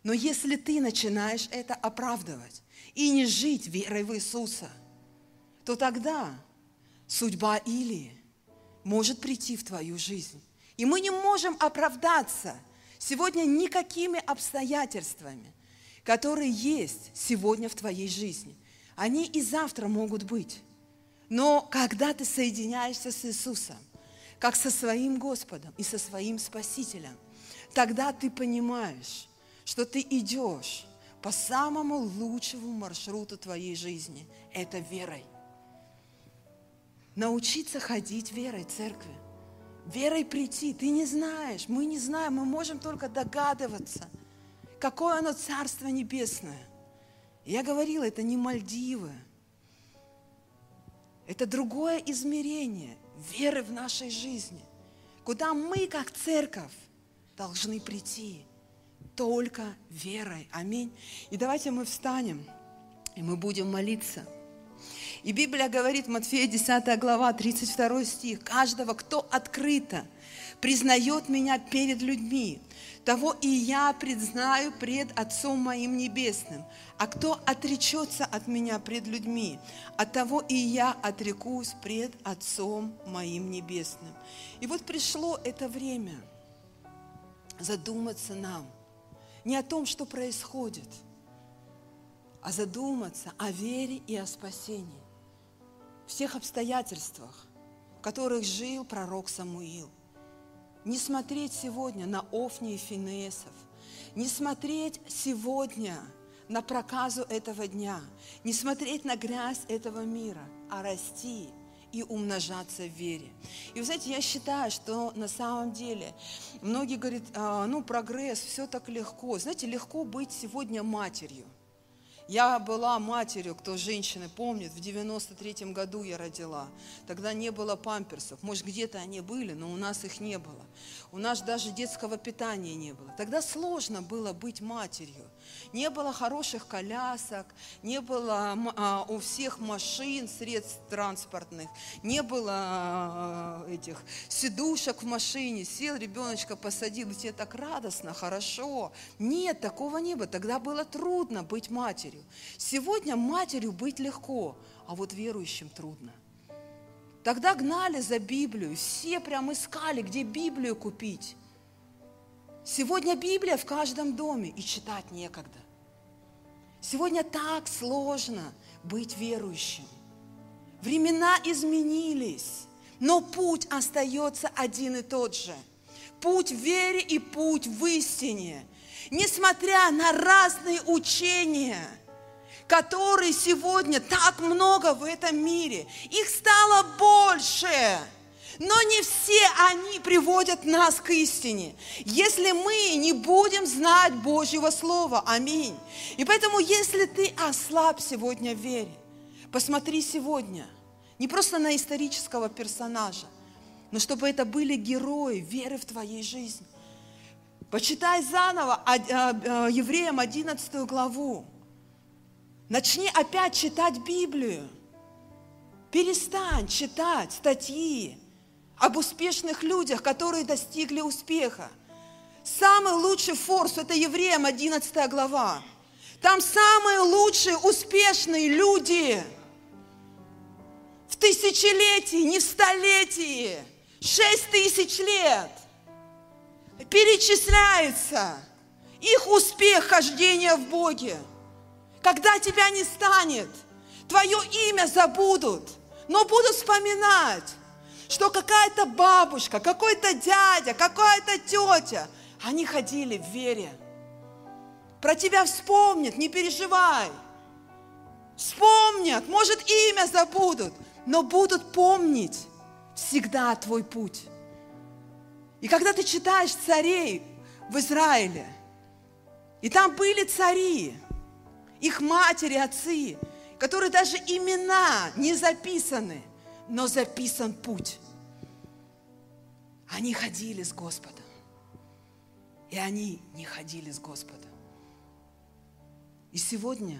но если ты начинаешь это оправдывать и не жить верой в Иисуса, то тогда судьба Илии может прийти в твою жизнь. И мы не можем оправдаться сегодня никакими обстоятельствами, которые есть сегодня в твоей жизни. Они и завтра могут быть. Но когда ты соединяешься с Иисусом, как со своим Господом и со своим Спасителем, тогда ты понимаешь, что ты идешь по самому лучшему маршруту твоей жизни. Это верой научиться ходить верой церкви. Верой прийти. Ты не знаешь, мы не знаем, мы можем только догадываться, какое оно Царство Небесное. Я говорила, это не Мальдивы. Это другое измерение веры в нашей жизни, куда мы, как церковь, должны прийти только верой. Аминь. И давайте мы встанем, и мы будем молиться – и Библия говорит, Матфея 10 глава, 32 стих, «Каждого, кто открыто признает меня перед людьми, того и я предзнаю пред Отцом моим Небесным. А кто отречется от меня пред людьми, от того и я отрекусь пред Отцом моим Небесным». И вот пришло это время задуматься нам не о том, что происходит, а задуматься о вере и о спасении в тех обстоятельствах, в которых жил пророк Самуил. Не смотреть сегодня на Офни и Финесов, не смотреть сегодня на проказу этого дня, не смотреть на грязь этого мира, а расти и умножаться в вере. И вы знаете, я считаю, что на самом деле многие говорят, «А, ну прогресс, все так легко. Знаете, легко быть сегодня матерью. Я была матерью, кто женщины помнит, в 93-м году я родила. Тогда не было памперсов. Может, где-то они были, но у нас их не было. У нас даже детского питания не было. Тогда сложно было быть матерью. Не было хороших колясок, не было а, у всех машин, средств транспортных, не было а, этих сидушек в машине. Сел ребеночка, посадил, и тебе так радостно, хорошо. Нет, такого не было. Тогда было трудно быть матерью. Сегодня матерью быть легко, а вот верующим трудно. Тогда гнали за Библию, все прям искали, где Библию купить. Сегодня Библия в каждом доме, и читать некогда. Сегодня так сложно быть верующим. Времена изменились, но путь остается один и тот же. Путь в вере и путь в истине. Несмотря на разные учения, которые сегодня так много в этом мире, их стало больше – но не все они приводят нас к истине, если мы не будем знать Божьего Слова. Аминь. И поэтому, если ты ослаб сегодня в вере, посмотри сегодня не просто на исторического персонажа, но чтобы это были герои веры в твоей жизни. Почитай заново Евреям 11 главу. Начни опять читать Библию. Перестань читать статьи, об успешных людях, которые достигли успеха. Самый лучший форс – это Евреям 11 глава. Там самые лучшие, успешные люди в тысячелетии, не в столетии, шесть тысяч лет перечисляется их успех хождения в Боге. Когда тебя не станет, твое имя забудут, но будут вспоминать что какая-то бабушка, какой-то дядя, какая-то тетя, они ходили в вере. Про тебя вспомнят, не переживай. Вспомнят, может, имя забудут, но будут помнить всегда твой путь. И когда ты читаешь царей в Израиле, и там были цари, их матери, отцы, которые даже имена не записаны, но записан путь. Они ходили с Господом. И они не ходили с Господом. И сегодня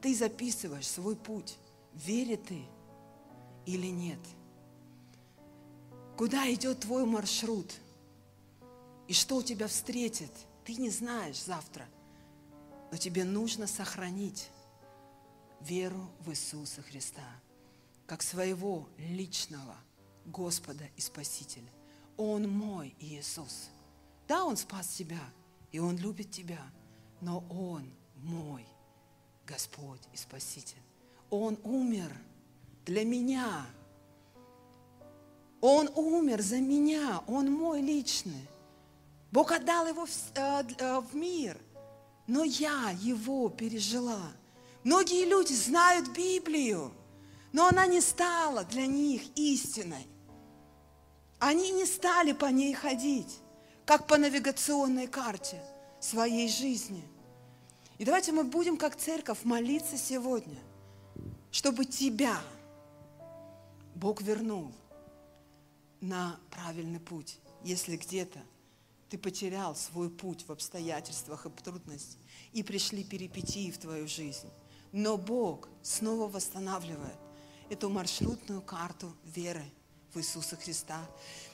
ты записываешь свой путь, вере ты или нет. Куда идет твой маршрут? И что у тебя встретит? Ты не знаешь завтра. Но тебе нужно сохранить веру в Иисуса Христа, как своего личного Господа и Спасителя. Он мой Иисус. Да, Он спас тебя, и Он любит тебя, но Он мой Господь и Спаситель. Он умер для меня. Он умер за меня. Он мой личный. Бог отдал его в, э, э, в мир, но я его пережила. Многие люди знают Библию, но она не стала для них истиной. Они не стали по ней ходить, как по навигационной карте своей жизни. И давайте мы будем, как церковь, молиться сегодня, чтобы тебя Бог вернул на правильный путь, если где-то ты потерял свой путь в обстоятельствах и трудностях, и пришли перипетии в твою жизнь. Но Бог снова восстанавливает эту маршрутную карту веры – в Иисуса Христа.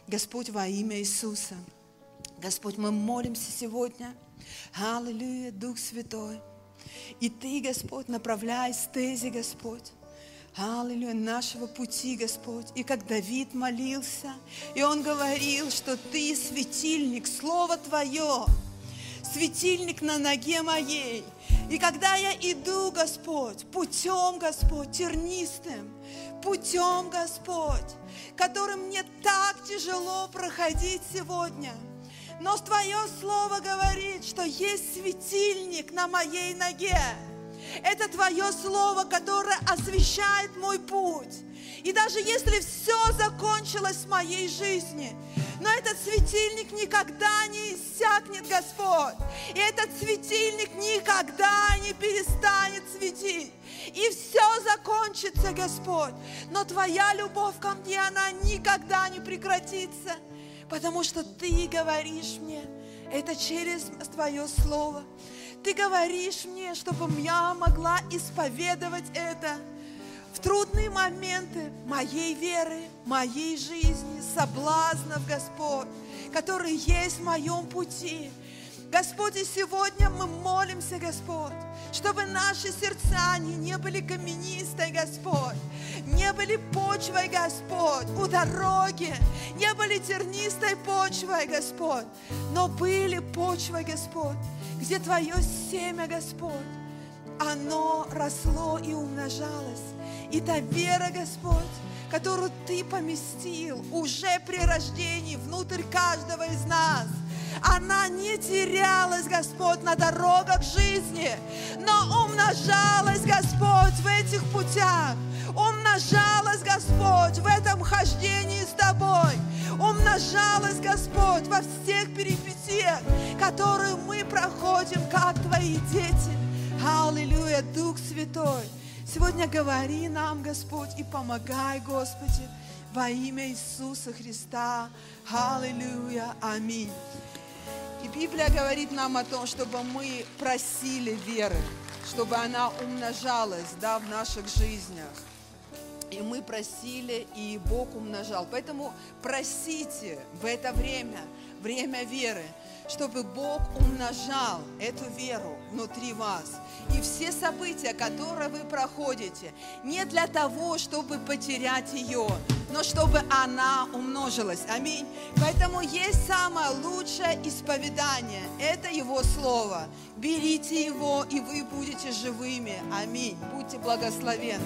Господь, во имя Иисуса, Господь, мы молимся сегодня. Аллилуйя, Дух Святой. И Ты, Господь, направляй стези, Господь. Аллилуйя, нашего пути, Господь. И как Давид молился, и он говорил, что Ты светильник, Слово Твое, светильник на ноге моей. И когда я иду, Господь, путем, Господь, тернистым, путем, Господь, которым мне так тяжело проходить сегодня. Но Твое Слово говорит, что есть светильник на моей ноге. Это Твое Слово, которое освещает мой путь. И даже если все закончилось в моей жизни, Но этот светильник никогда не иссякнет, Господь. И этот светильник никогда не перестанет светить. И все закончится, Господь. Но Твоя любовь ко мне, она никогда не прекратится. Потому что Ты говоришь мне, это через Твое Слово. Ты говоришь мне, чтобы я могла исповедовать это в трудные моменты моей веры, моей жизни, соблазнов, Господь, которые есть в моем пути. Господь, и сегодня мы молимся, Господь, чтобы наши сердца они не были каменистой, Господь, не были почвой, Господь, у дороги, не были тернистой почвой, Господь, но были почвой, Господь, где Твое семя, Господь, оно росло и умножалось. И та вера, Господь, которую Ты поместил уже при рождении внутрь каждого из нас, она не терялась, Господь, на дорогах жизни, но умножалась, Господь, в этих путях, умножалась, Господь, в этом хождении с Тобой, умножалась, Господь, во всех перипетиях, которые мы проходим, как Твои дети. Аллилуйя, Дух Святой. Сегодня говори нам, Господь, и помогай, Господи, во имя Иисуса Христа. Аллилуйя. Аминь. И Библия говорит нам о том, чтобы мы просили веры, чтобы она умножалась да, в наших жизнях. И мы просили, и Бог умножал. Поэтому просите в это время, время веры, чтобы Бог умножал эту веру внутри вас. И все события, которые вы проходите, не для того, чтобы потерять ее, но чтобы она умножилась. Аминь. Поэтому есть самое лучшее исповедание. Это Его Слово. Берите его, и вы будете живыми. Аминь. Будьте благословенны.